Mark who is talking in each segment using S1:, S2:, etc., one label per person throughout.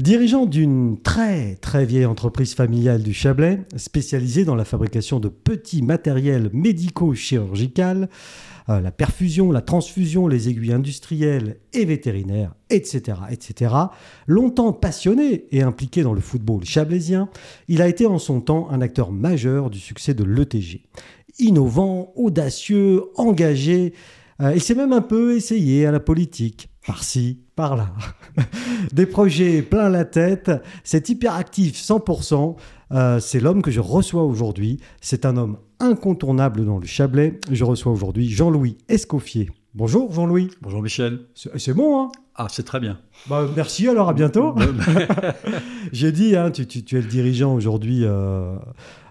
S1: Dirigeant d'une très très vieille entreprise familiale du Chablais, spécialisée dans la fabrication de petits matériels médico-chirurgicaux, euh, la perfusion, la transfusion, les aiguilles industrielles et vétérinaires, etc., etc. Longtemps passionné et impliqué dans le football chablaisien, il a été en son temps un acteur majeur du succès de l'ETG. Innovant, audacieux, engagé, euh, il s'est même un peu essayé à la politique, par-ci, par-là. Des projets plein la tête, c'est hyperactif 100%. Euh, c'est l'homme que je reçois aujourd'hui. C'est un homme incontournable dans le Chablais. Je reçois aujourd'hui Jean-Louis Escoffier. Bonjour Jean-Louis.
S2: Bonjour Michel.
S1: C'est bon, hein?
S2: Ah, c'est très bien.
S1: Bah, merci, alors à bientôt. J'ai dit, hein, tu, es le dirigeant aujourd'hui euh,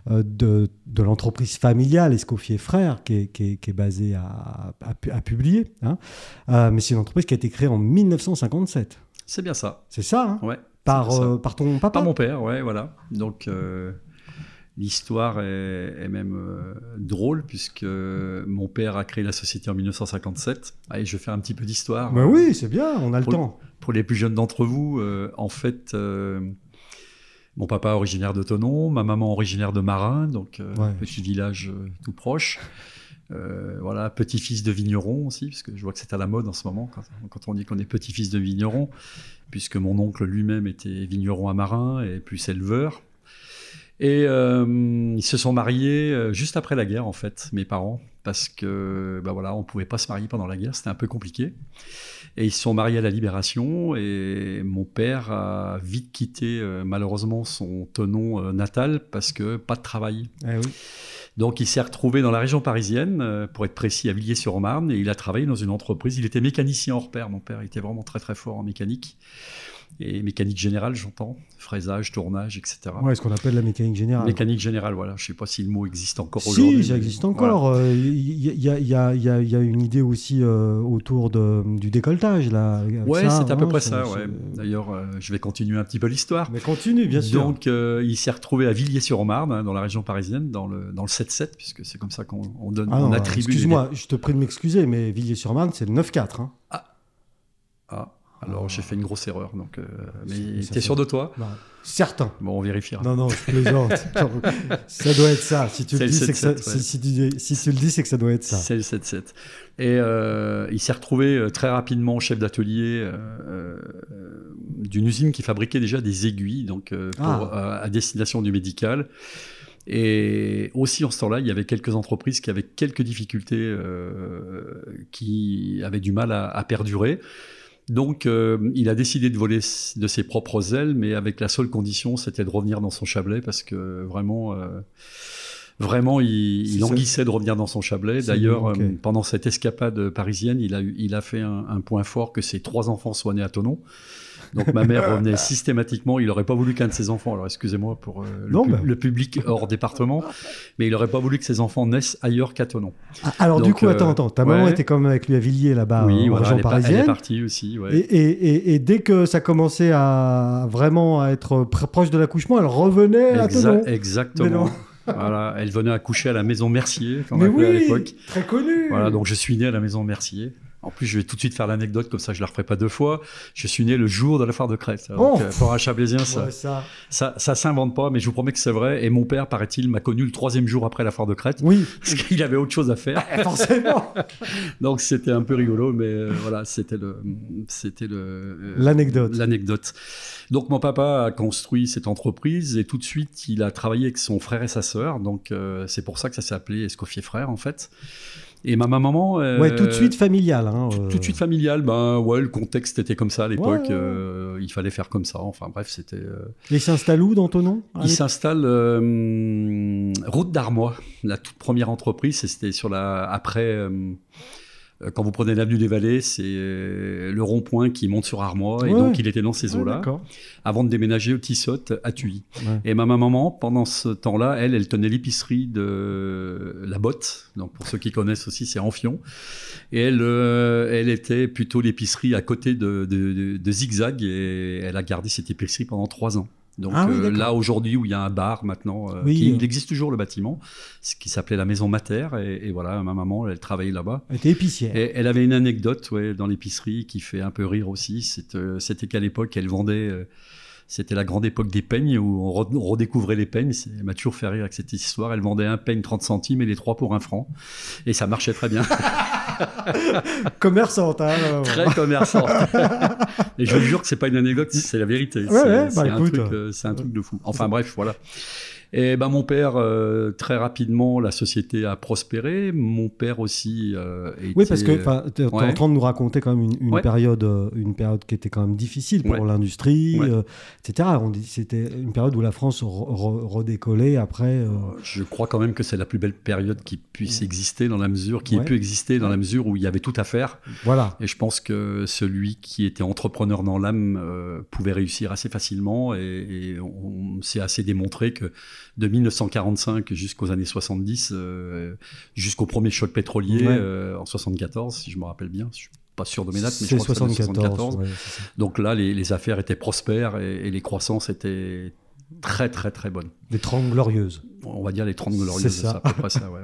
S1: euh, de, l'entreprise familiale Escoffier Frères, qui est, qui basée à, à, publier. Hein. Euh, mais c'est une entreprise qui a été créée en 1957.
S2: C'est bien ça.
S1: C'est ça,
S2: hein Ouais.
S1: Par, par ton papa
S2: Par mon père, ouais, voilà. Donc, L'histoire est, même euh, drôle puisque mon père a créé la société en 1957. Allez, je vais faire un petit peu d'histoire.
S1: Ben oui, c'est bien, on a le temps.
S2: Pour les plus jeunes d'entre vous, euh, en fait, euh, mon papa originaire de Tonon, ma maman originaire de Marin, donc un petit village tout proche. voilà, petit-fils de vigneron aussi, parce que je vois que c'est à la mode en ce moment quand, quand on dit qu'on est petit-fils de vigneron, puisque mon oncle lui-même était vigneron à Marin et plus éleveur. Et euh, ils se sont mariés euh, juste après la guerre, en fait, mes parents, parce que bah voilà, on pouvait pas se marier pendant la guerre, c'était un peu compliqué. Et ils se sont mariés à la Libération, et mon père a vite quitté euh, malheureusement son tenon natal parce que pas de travail.
S1: Eh oui.
S2: Donc il s'est retrouvé dans la région parisienne, pour être précis, à Villiers-sur-Marne, et il a travaillé dans une entreprise. Il était mécanicien hors pair, mon père, il était vraiment très très fort en mécanique et mécanique générale, j'entends, fraisage, tournage, etc.
S1: Ouais, ce qu'on appelle la mécanique générale.
S2: Mécanique générale, voilà. Je ne sais pas si le mot existe encore aujourd'hui.
S1: Si, ça existe encore. Il y, a une idée aussi euh, autour de, du décolletage, là.
S2: Ouais, c'est à peu près ça. Ouais. D'ailleurs, euh, je vais continuer un petit peu l'histoire.
S1: Mais continue, bien sûr.
S2: Donc, euh, il s'est retrouvé à Villiers-sur-Marne, hein, dans la région parisienne, dans le, dans le 7-7, puisque c'est comme ça qu'on donne,
S1: ah
S2: on attribue.
S1: Excuse-moi, je te prie de m'excuser, mais Villiers-sur-Marne, c'est le 9-4. Hein.
S2: Ah. ah. Alors j'ai fait une grosse erreur. Donc, euh, mais t'es sûr de toi
S1: bah, Certain.
S2: Bon, on vérifiera.
S1: Non, non, je plaisante. ça doit être ça. Si tu le dis, c'est que ça, si, tu, le dis, c'est que ça doit être ça.
S2: C'est le 7-7. Et euh, il s'est retrouvé euh, très rapidement chef d'atelier d'une usine qui fabriquait déjà des aiguilles, donc ah. à destination du médical. Et aussi en ce temps-là, il y avait quelques entreprises qui avaient quelques difficultés, qui avaient du mal à perdurer. Donc, euh, il a décidé de voler de ses propres ailes, mais avec la seule condition, c'était de revenir dans son Chablais, parce que vraiment, euh, vraiment, il, il languissait de revenir dans son Chablais. D'ailleurs, euh, pendant cette escapade parisienne, il a, il a fait un, un, point fort que ses trois enfants soient nés à Tonon. Donc ma mère revenait systématiquement. Il n'aurait pas voulu qu'un de ses enfants, alors excusez-moi pour euh, le, public hors département, mais il n'aurait pas voulu que ses enfants naissent ailleurs qu'à Tonon.
S1: Ah, alors du coup, attends, attends. Ta maman était quand même avec lui à Villiers là-bas,
S2: oui,
S1: en région parisienne. Elle
S2: est partie aussi.
S1: Et, et, et, dès que ça commençait à vraiment à être proche de l'accouchement, elle revenait à Tonon.
S2: Exactement. voilà, elle venait accoucher à la maison Mercier,
S1: on oui, à l'époque. Très connu.
S2: Voilà, donc je suis né à la maison Mercier. En plus, je vais tout de suite faire l'anecdote, comme ça je ne la referai pas deux fois. Je suis né le jour de la foire de Crète.
S1: Oh
S2: euh, pour un Chablaisien, ça, ça. ça, ça s'invente pas, mais je vous promets que c'est vrai. Et mon père, paraît-il, m'a connu le troisième jour après la foire de Crète.
S1: Oui.
S2: Parce qu'il avait autre chose à faire.
S1: Forcément.
S2: Donc c'était un peu rigolo, mais euh, voilà, c'était le, c'était le, euh,
S1: l'anecdote.
S2: l'anecdote. Donc mon papa a construit cette entreprise et tout de suite il a travaillé avec son frère et sa sœur. Donc c'est pour ça que ça s'est appelé Escoffier Frère en fait. Et ma maman.
S1: Euh, ouais, tout de suite familial. Hein,
S2: tout, de euh. suite familial. Ben ouais, le contexte était comme ça à l'époque. Euh, il fallait faire comme ça. Enfin bref, c'était.
S1: Et il s'installe où dans ton nom
S2: Il s'installe route d'Armois, la toute première entreprise. C'était sur la après quand vous prenez l'avenue des Vallées, c'est euh, le rond-point qui monte sur Armois. Et donc, il était dans ces eaux-là. avant de déménager au Tissotte, à Thuy. Et ma maman, pendant ce temps-là, elle, elle tenait l'épicerie de La Botte. Donc, pour ceux qui connaissent aussi, c'est Enfion. Et elle, euh, elle était plutôt l'épicerie à côté de, de, de Zigzag. Et elle a gardé cette épicerie pendant trois ans. Donc ah euh, là aujourd'hui où il y a un bar maintenant, euh, il existe toujours le bâtiment, ce qui s'appelait la Maison Mater et, voilà ma maman elle travaillait là-bas.
S1: Elle était épicière.
S2: Et elle avait une anecdote ouais, dans l'épicerie qui fait un peu rire aussi. Euh, c'était qu'à l'époque elle vendait C'était la grande époque des peignes où on, redécouvrait les peignes. Elle m'a toujours fait rire avec cette histoire. Elle vendait un peigne 30 centimes et les trois pour un franc. Et ça marchait très bien.
S1: commerçante, hein,
S2: Très commerçante. et je vous jure que c'est pas une anecdote, c'est la vérité.
S1: Bah
S2: c'est un, euh, un, truc de fou. Enfin bref, voilà. Et ben mon père, euh, très rapidement, la société a prospéré. Mon père aussi. Euh,
S1: Oui, parce que tu es en train de nous raconter quand même une, période, euh, une période qui était quand même difficile pour l'industrie, euh, etc. C'était une période où la France redécollait après.
S2: Je crois quand même que c'est la plus belle période qui puisse exister dans la mesure, qui ait pu exister dans la mesure où il y avait tout à faire.
S1: Voilà.
S2: Et je pense que celui qui était entrepreneur dans l'âme pouvait réussir assez facilement et, et on s'est assez démontré que de 1945 jusqu'aux années 70, euh, jusqu'au premier choc pétrolier euh, en 74, si je me rappelle bien. Je suis pas sûr de mes dates, mais je crois 74. Donc là, les, affaires étaient prospères et les croissances étaient très très très bonnes.
S1: Les 30 glorieuses.
S2: On va dire les 30 glorieuses, c'est ça. ça ouais.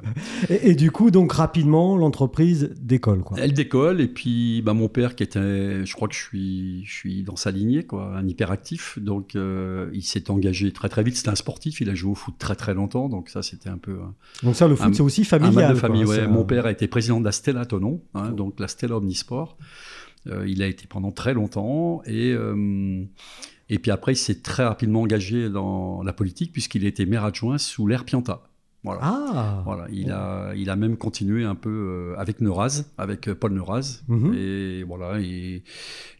S1: et, du coup, donc rapidement, l'entreprise décolle. Quoi.
S2: Elle décolle, et puis bah, mon père, qui était, je crois que je suis, je suis dans sa lignée, quoi, un hyperactif, donc euh, il s'est engagé très très vite. C'était un sportif, il a joué au foot très très longtemps, donc ça c'était un peu.
S1: Donc ça, le foot, c'est aussi familial.
S2: de famille, ouais. Mon père a été président de la Stella Tonon, hein, donc la Stella Omnisport. Euh, il a été pendant très longtemps, et. Euh, et puis après, il s'est très rapidement engagé dans la politique puisqu'il était maire adjoint sous l'ère Pianta. Voilà.
S1: Ah.
S2: voilà. Il, a, il a même continué un peu euh, avec Neuraz, avec euh, Paul Neuraz. Mhm. Et voilà. Et,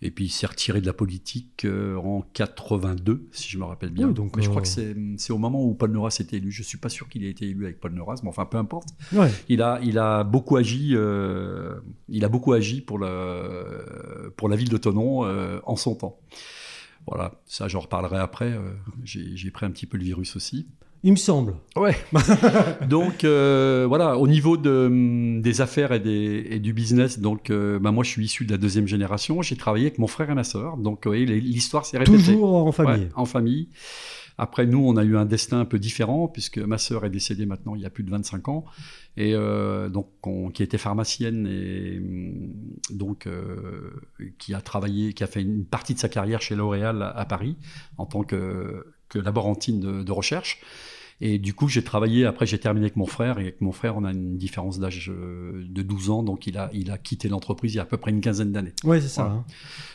S2: et puis il s'est retiré de la politique euh, en 82, si je me rappelle bien. donc, mais je crois que c'est au moment où Paul Neuraz était élu. Je ne suis pas sûr qu'il ait été élu avec Paul Neuraz, mais enfin peu importe. Il, a, il a beaucoup agi. il a beaucoup agi pour la, pour la ville de Tonon en son temps. Voilà, ça j'en reparlerai après. Euh, j'ai pris un petit peu le virus aussi.
S1: Il me semble.
S2: Ouais. donc euh, voilà, au niveau de, des affaires et, des, et du business, donc euh, bah, moi je suis issu de la deuxième génération. J'ai travaillé avec mon frère et ma sœur. Donc l'histoire s'est répétée.
S1: Toujours en famille.
S2: en famille. Après, nous, on a eu un destin un peu différent, puisque ma sœur est décédée maintenant il y a plus de 25 ans, et euh, donc qui était pharmacienne et mm, donc euh, qui a travaillé, qui a fait une partie de sa carrière chez L'Oréal à, Paris en tant que, que laborantine de, de recherche. Et du coup, j'ai travaillé, après j'ai terminé avec mon frère, et avec mon frère, on a une différence d'âge euh, de 12 ans, donc il a, il a quitté l'entreprise il y a à peu près une quinzaine d'années.
S1: Oui, c'est ça. Hein.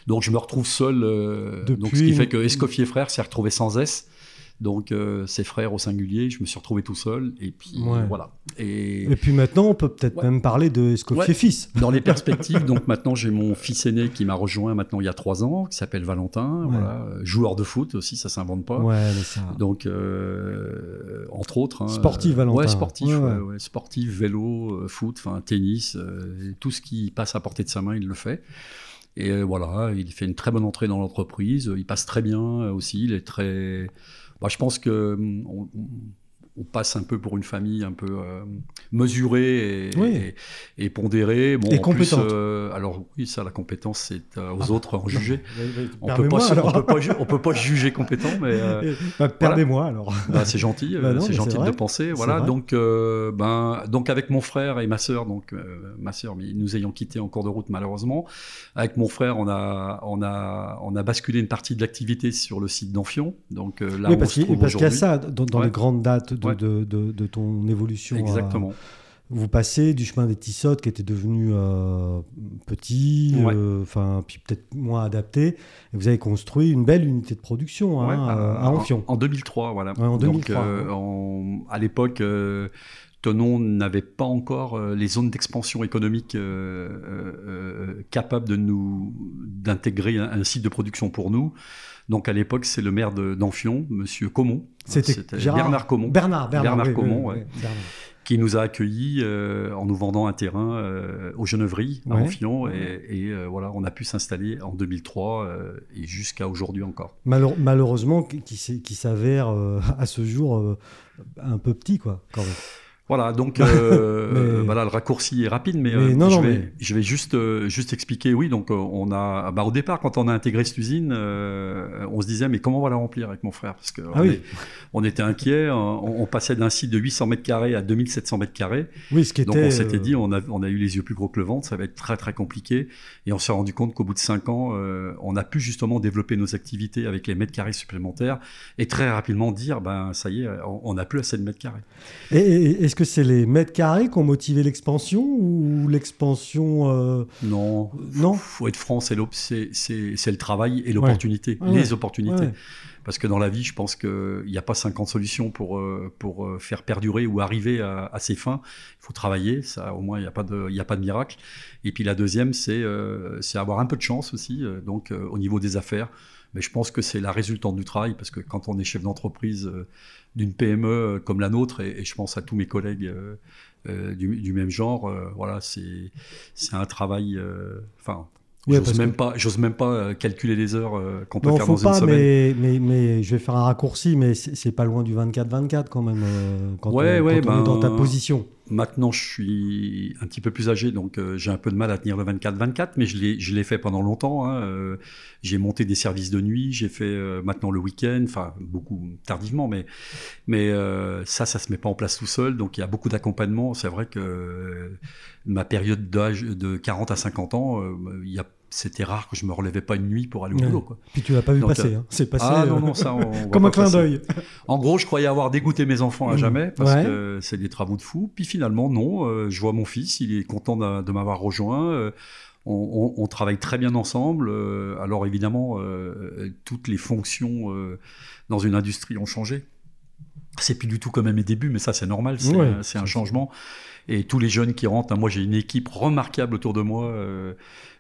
S2: Donc je me retrouve seul, euh, donc ce qui fait que Escoffier Frère s'est retrouvé sans S. Donc, euh, ses frères au singulier, je me suis retrouvé tout seul. Et puis, voilà.
S1: Et... et... puis maintenant, on peut peut-être même parler de Escoffier fils.
S2: Dans les perspectives, donc maintenant, j'ai mon fils aîné qui m'a rejoint maintenant il y a trois ans, qui s'appelle Valentin. Voilà. Joueur de foot aussi, ça s'invente pas.
S1: Ça...
S2: Donc, euh, entre autres. Hein,
S1: sportif, Valentin.
S2: Ouais, sportif, sportif, vélo, euh, foot, enfin tennis, tout ce qui passe à portée de sa main, il le fait. Et voilà, il fait une très bonne entrée dans l'entreprise. Il passe très bien aussi. Il est très bah, je pense que hum, on, passe un peu pour une famille un peu euh, mesurée et, pondérée.
S1: Bon, et compétente.
S2: Euh, alors oui, ça, la compétence, c'est euh, aux ah. autres en juger. on peut pas, peut pas, on peut pas juger compétent, mais
S1: bah, permets-moi alors.
S2: Bah, c'est gentil, bah c'est gentil de penser. Voilà, donc ben donc avec mon frère et ma sœur, donc ma sœur, mais nous ayons quitté en cours de route malheureusement. Avec mon frère, on a on a on a basculé une partie de l'activité sur le site d'Amphion. Donc là,
S1: oui, parce qu'il y a ça dans, les grandes dates de de, ton évolution.
S2: Euh, Exactement.
S1: vous passez du chemin des Tissottes qui était devenu euh, petit, euh, enfin puis peut-être moins adapté, et vous avez construit une belle unité de production hein, à Amphion.
S2: En, 2003, voilà.
S1: en 2003.
S2: à l'époque, Tonon n'avait pas encore les zones d'expansion économique capables de nous d'intégrer un, site de production pour nous. Donc à l'époque, c'est le maire d'Amphion, Monsieur Comont.
S1: C'était
S2: Bernard Comont.
S1: Bernard,
S2: Bernard, Comont, qui nous a accueillis euh, en nous vendant un terrain euh, au Genevry, à Amphion, et, euh, voilà, on a pu s'installer en 2003 et jusqu'à aujourd'hui encore.
S1: malheureusement, qui, qui s'avère à ce jour un peu petit, quoi, quand même.
S2: Voilà, donc euh, voilà, le raccourci est rapide, mais, euh, je, vais, je, vais, juste euh, juste expliquer. Oui, donc on a, bah, au départ, quand on a intégré cette usine, on se disait mais comment on va la remplir avec mon frère? Parce que ah on, était inquiet. On, passait d'un site de 800 mètres carrés à 2700 mètres carrés.
S1: Oui, ce qui
S2: donc on s'était dit, on a, on a eu les yeux plus gros que le ventre, ça va être très très compliqué. Et on s'est rendu compte qu'au bout de cinq ans, on a pu justement développer nos activités avec les mètres carrés supplémentaires et très rapidement dire ben ça y est, on n'a plus assez de mètres carrés.
S1: Et, que c'est les mètres carrés qui ont motivé l'expansion ou l'expansion
S2: euh, Non. Non. Faut être franc, c'est le travail et l'opportunité, les opportunités. Parce que dans la vie, je pense qu'il n'y a pas 50 solutions pour, euh, pour euh, faire perdurer ou arriver à, ses fins. Il faut travailler, ça, au moins, il n'y a, pas de, miracle. Et puis la deuxième, c'est c'est avoir un peu de chance aussi, donc au niveau des affaires. Mais je pense que c'est la résultante du travail, parce que quand on est chef d'entreprise, d'une PME euh, comme la nôtre, et, je pense à tous mes collègues euh, euh, du, même genre, voilà, c'est un travail. J'ose même pas, j'ose même pas calculer les heures qu'on peut faire dans une semaine.
S1: Mais, mais, mais, je vais faire un raccourci, mais c'est pas loin du 24-24 quand même quand, on, est dans ta ben, position.
S2: Maintenant, je suis un petit peu plus âgé, donc euh, j'ai un peu de mal à tenir le 24-24, mais je l'ai fait pendant longtemps. Hein, euh, j'ai monté des services de nuit, j'ai fait euh, maintenant le week-end, enfin beaucoup tardivement, mais, mais ça, ça se met pas en place tout seul, donc il y a beaucoup d'accompagnement. C'est vrai que ma période d'âge de 40 à 50 ans, il y a c'était rare que je me relevais pas une nuit pour aller au boulot. Quoi.
S1: Puis tu l'as pas vu passer, hein. c'est passé
S2: ah, non, non, ça, on
S1: comme un clin d'œil.
S2: En gros, je croyais avoir dégoûté mes enfants à mmh. jamais parce que c'est des travaux de fou. Puis finalement, non. Euh, je vois mon fils, il est content de, m'avoir rejoint. Euh, on, travaille très bien ensemble. Euh, alors évidemment, toutes les fonctions dans une industrie ont changé. C'est plus du tout comme à mes débuts, mais ça c'est normal, c'est un, changement. Et tous les jeunes qui rentrent, hein, moi j'ai une équipe remarquable autour de moi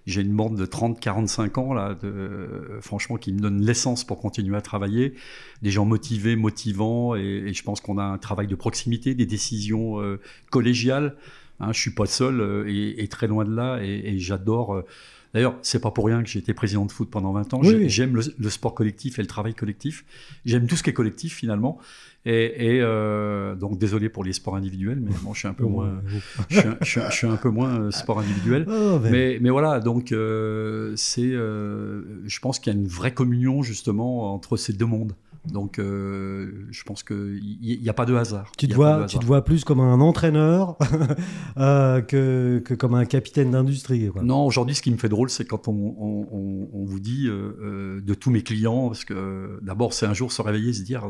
S2: j'ai une bande de 30-45 ans, là, de, franchement, qui me donne l'essence pour continuer à travailler. Des gens motivés, motivants, et, je pense qu'on a un travail de proximité, des décisions euh, collégiales. Hein, je suis pas seul euh, et, très loin de là, et, j'adore. Euh, d'ailleurs, c'est pas pour rien que j'ai été président de foot pendant 20 ans. J'aime le, sport collectif et le travail collectif. J'aime tout ce qui est collectif finalement. Et, euh, donc désolé pour les sports individuels, mais bon, je suis un peu moins, je suis, un, peu moins euh, sport individuel. Oh, mais, mais, voilà, donc euh, c'est, je pense qu'il y a une vraie communion justement entre ces deux mondes. Donc, je pense qu'il n'y a pas de hasard.
S1: Tu te, vois, tu te vois plus comme un entraîneur que, que, comme un capitaine d'industrie.
S2: Non, aujourd'hui, ce qui me fait drôle, c'est quand on, on, on, vous dit de tous mes clients, parce que d'abord, c'est un jour se réveiller et se dire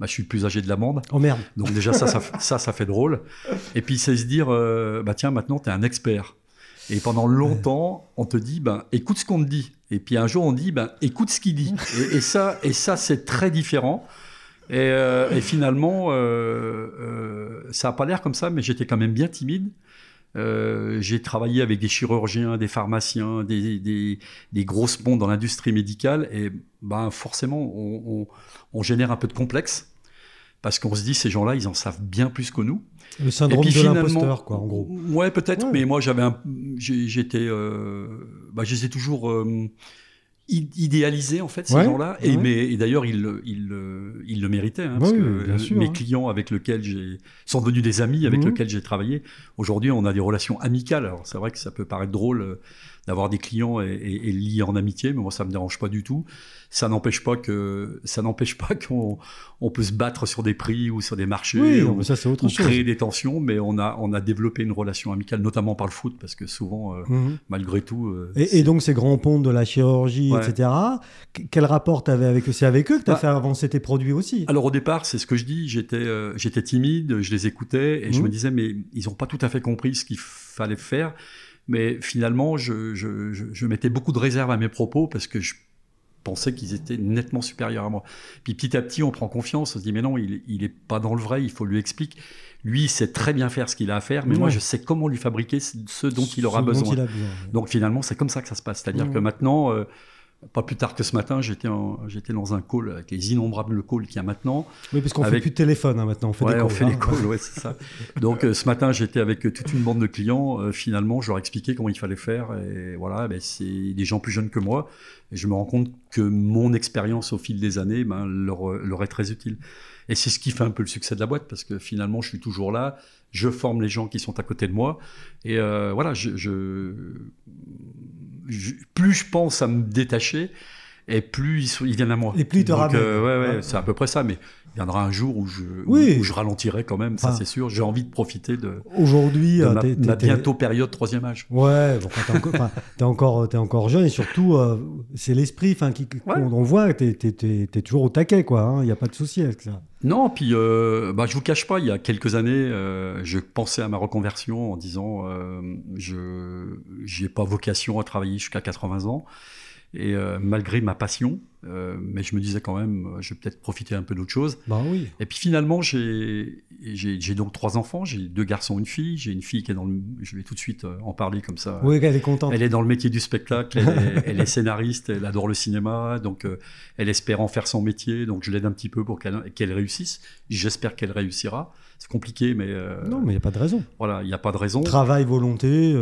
S2: bah, je suis le plus âgé de la bande.
S1: Oh merde.
S2: Donc déjà, ça, ça, ça, fait drôle. Et puis, c'est se dire, euh, bah tiens, maintenant, tu es un expert. Et pendant longtemps, on te dit, ben, écoute ce qu'on te dit. Et puis un jour, on dit, ben, écoute ce qu'il dit. Et, ça, et ça c'est très différent. Et, euh, finalement, euh, ça n'a pas l'air comme ça, mais j'étais quand même bien timide. j'ai travaillé avec des chirurgiens, des pharmaciens, des, des, des grosses ponts dans l'industrie médicale, et ben forcément, on, on, on, génère un peu de complexe parce qu'on se dit ces gens-là, ils en savent bien plus que nous.
S1: Le syndrome de l'imposteur, quoi, en gros.
S2: Ouais, peut-être, mais moi, j'avais un, j'étais, euh, bah, je les ai toujours euh, idéalisés en fait ces gens-là, et mais et d'ailleurs ils, ils, ils, le méritaient, hein, parce que mes hein. clients avec lesquels j'ai sont devenus des amis avec mhm. lesquels j'ai travaillé. Aujourd'hui, on a des relations amicales. Alors c'est vrai que ça peut paraître drôle euh, d'avoir des clients et, et, liés en amitié, mais moi ça me dérange pas du tout. Ça n'empêche pas que ça n'empêche pas qu'on on peut se battre sur des prix ou sur des marchés,
S1: oui, ou, ça c'est autre chose.
S2: créer des tensions, mais on a on a développé une relation amicale, notamment par le foot, parce que souvent, euh, mhm. malgré tout.
S1: Euh, et, donc ces grands ponts de la chirurgie, etc. Quel rapport tu avais avec eux? C'est avec eux que tu as bah fait avancer tes produits aussi.
S2: Alors au départ, c'est ce que je dis. J'étais euh, j'étais timide, je les écoutais et je mhm. me disais mais ils n'ont pas tout à fait compris ce qu'il fallait faire. Mais finalement, je, mettais beaucoup de réserve à mes propos parce que je pensais qu'ils étaient nettement supérieurs à moi. Puis petit à petit, on prend confiance, on se dit, mais non, il n'est pas dans le vrai, il faut lui expliquer. Lui, il sait très bien faire ce qu'il a à faire, mais moi, je sais comment lui fabriquer ce dont il aura besoin. Donc finalement, c'est comme ça que ça se passe. C'est-à-dire que maintenant, euh, pas plus tard que ce matin, j'étais dans un call avec les innombrables calls qu'il y a maintenant.
S1: Oui, parce qu'on fait plus de téléphone hein, maintenant, on fait
S2: des
S1: calls.
S2: on fait des hein. calls, ouais, c'est ça. Donc ce matin, j'étais avec toute une bande de clients. finalement, je leur expliquais comment il fallait faire. Et voilà, ben, c'est des gens plus jeunes que moi. Et je me rends compte que mon expérience au fil des années ben, leur, leur est très utile. Et c'est ce qui fait un peu le succès de la boîte, parce que finalement, je suis toujours là, je forme les gens qui sont à côté de moi, et euh, voilà, je, je, plus je pense à me détacher, et plus ils, viennent à moi.
S1: Et plus ils te
S2: ramènent. Euh, ouais, ouais, c'est à peu près ça, mais il viendra un jour où je, où, je ralentirai quand même, ça c'est sûr. J'ai envie de profiter de,
S1: aujourd'hui,
S2: euh, ma, bientôt période troisième âge.
S1: Ouais, bon, t'es encore, es encore, es encore jeune et surtout, euh, c'est l'esprit qui, on, voit que tu es, toujours au taquet, quoi. Il hein, n'y a pas de souci avec ça.
S2: Non, puis euh, bah, je vous cache pas, il y a quelques années, euh, je pensais à ma reconversion en disant je n'ai pas vocation à travailler jusqu'à 80 ans. Et euh, malgré ma passion, euh, mais je me disais quand même, euh, je vais peut-être profiter un peu d'autre chose.
S1: Bah oui.
S2: Et puis finalement, j'ai donc trois enfants. J'ai deux garçons, une fille. J'ai une fille qui est dans le. Je vais tout de suite en parler comme ça.
S1: Oui, elle est contente.
S2: Elle est dans le métier du spectacle. Elle est, scénariste. Elle adore le cinéma. Donc, elle espère en faire son métier. Donc, je l'aide un petit peu pour qu'elle réussisse. J'espère qu'elle réussira. C'est compliqué, mais.
S1: non, mais il n'y a pas de raison.
S2: Voilà, il n'y a pas de raison.
S1: Travail, volonté.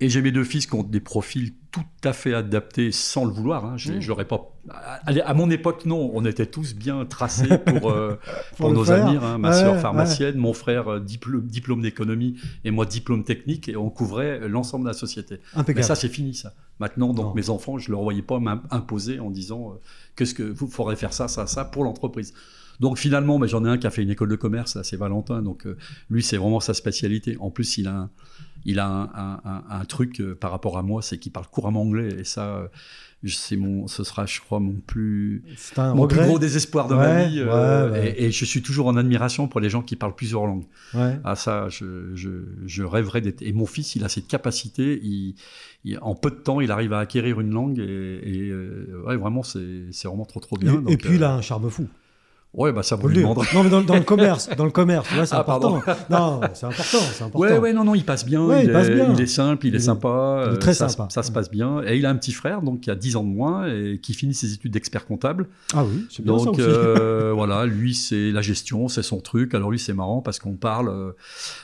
S2: Et j'ai mes deux fils qui ont des profils tout à fait adapté sans le vouloir. Hein. Je, mmh. pas. À, mon époque, non, on était tous bien tracés pour, euh, pour, nos amis. Hein. Ma soeur pharmacienne, mon frère euh, diplôme, diplôme d'économie et moi diplôme technique, et on couvrait l'ensemble de la société. Mais ça, c'est fini, ça. Maintenant, donc mes enfants, je ne leur voyais pas m'imposer en disant euh, que vous faudrait faire ça, ça, ça pour l'entreprise. Donc finalement, mais j'en ai un qui a fait une école de commerce, c'est Valentin. Donc lui, c'est vraiment sa spécialité. En plus, il a un, il a un, truc euh, par rapport à moi, c'est qu'il parle couramment anglais. Et ça, euh, c'est mon, ce sera, je crois, mon plus, mon plus gros désespoir de ma vie. Euh, et, je suis toujours en admiration pour les gens qui parlent plusieurs langues. Ah ça, je, je, rêverais d'être. Et mon fils, il a cette capacité. Il, en peu de temps, il arrive à acquérir une langue. Et, vraiment, c'est vraiment trop trop bien.
S1: Et, puis, il a un charme fou.
S2: Ouais, bah ça vous le Non,
S1: mais dans, le commerce, dans le commerce, c'est ah, important. Non, c'est important, c'est important.
S2: Ouais, ouais, non, non, il passe bien. il, passe est, bien. il est simple, il, est sympa.
S1: Il est très ça, sympa.
S2: Ça, se passe bien. Et il a un petit frère, donc qui a 10 ans de moins et qui finit ses études d'expert comptable.
S1: Ah oui, c'est bien
S2: donc,
S1: ça aussi.
S2: Euh, voilà, lui c'est la gestion, c'est son truc. Alors lui c'est marrant parce qu'on parle, euh,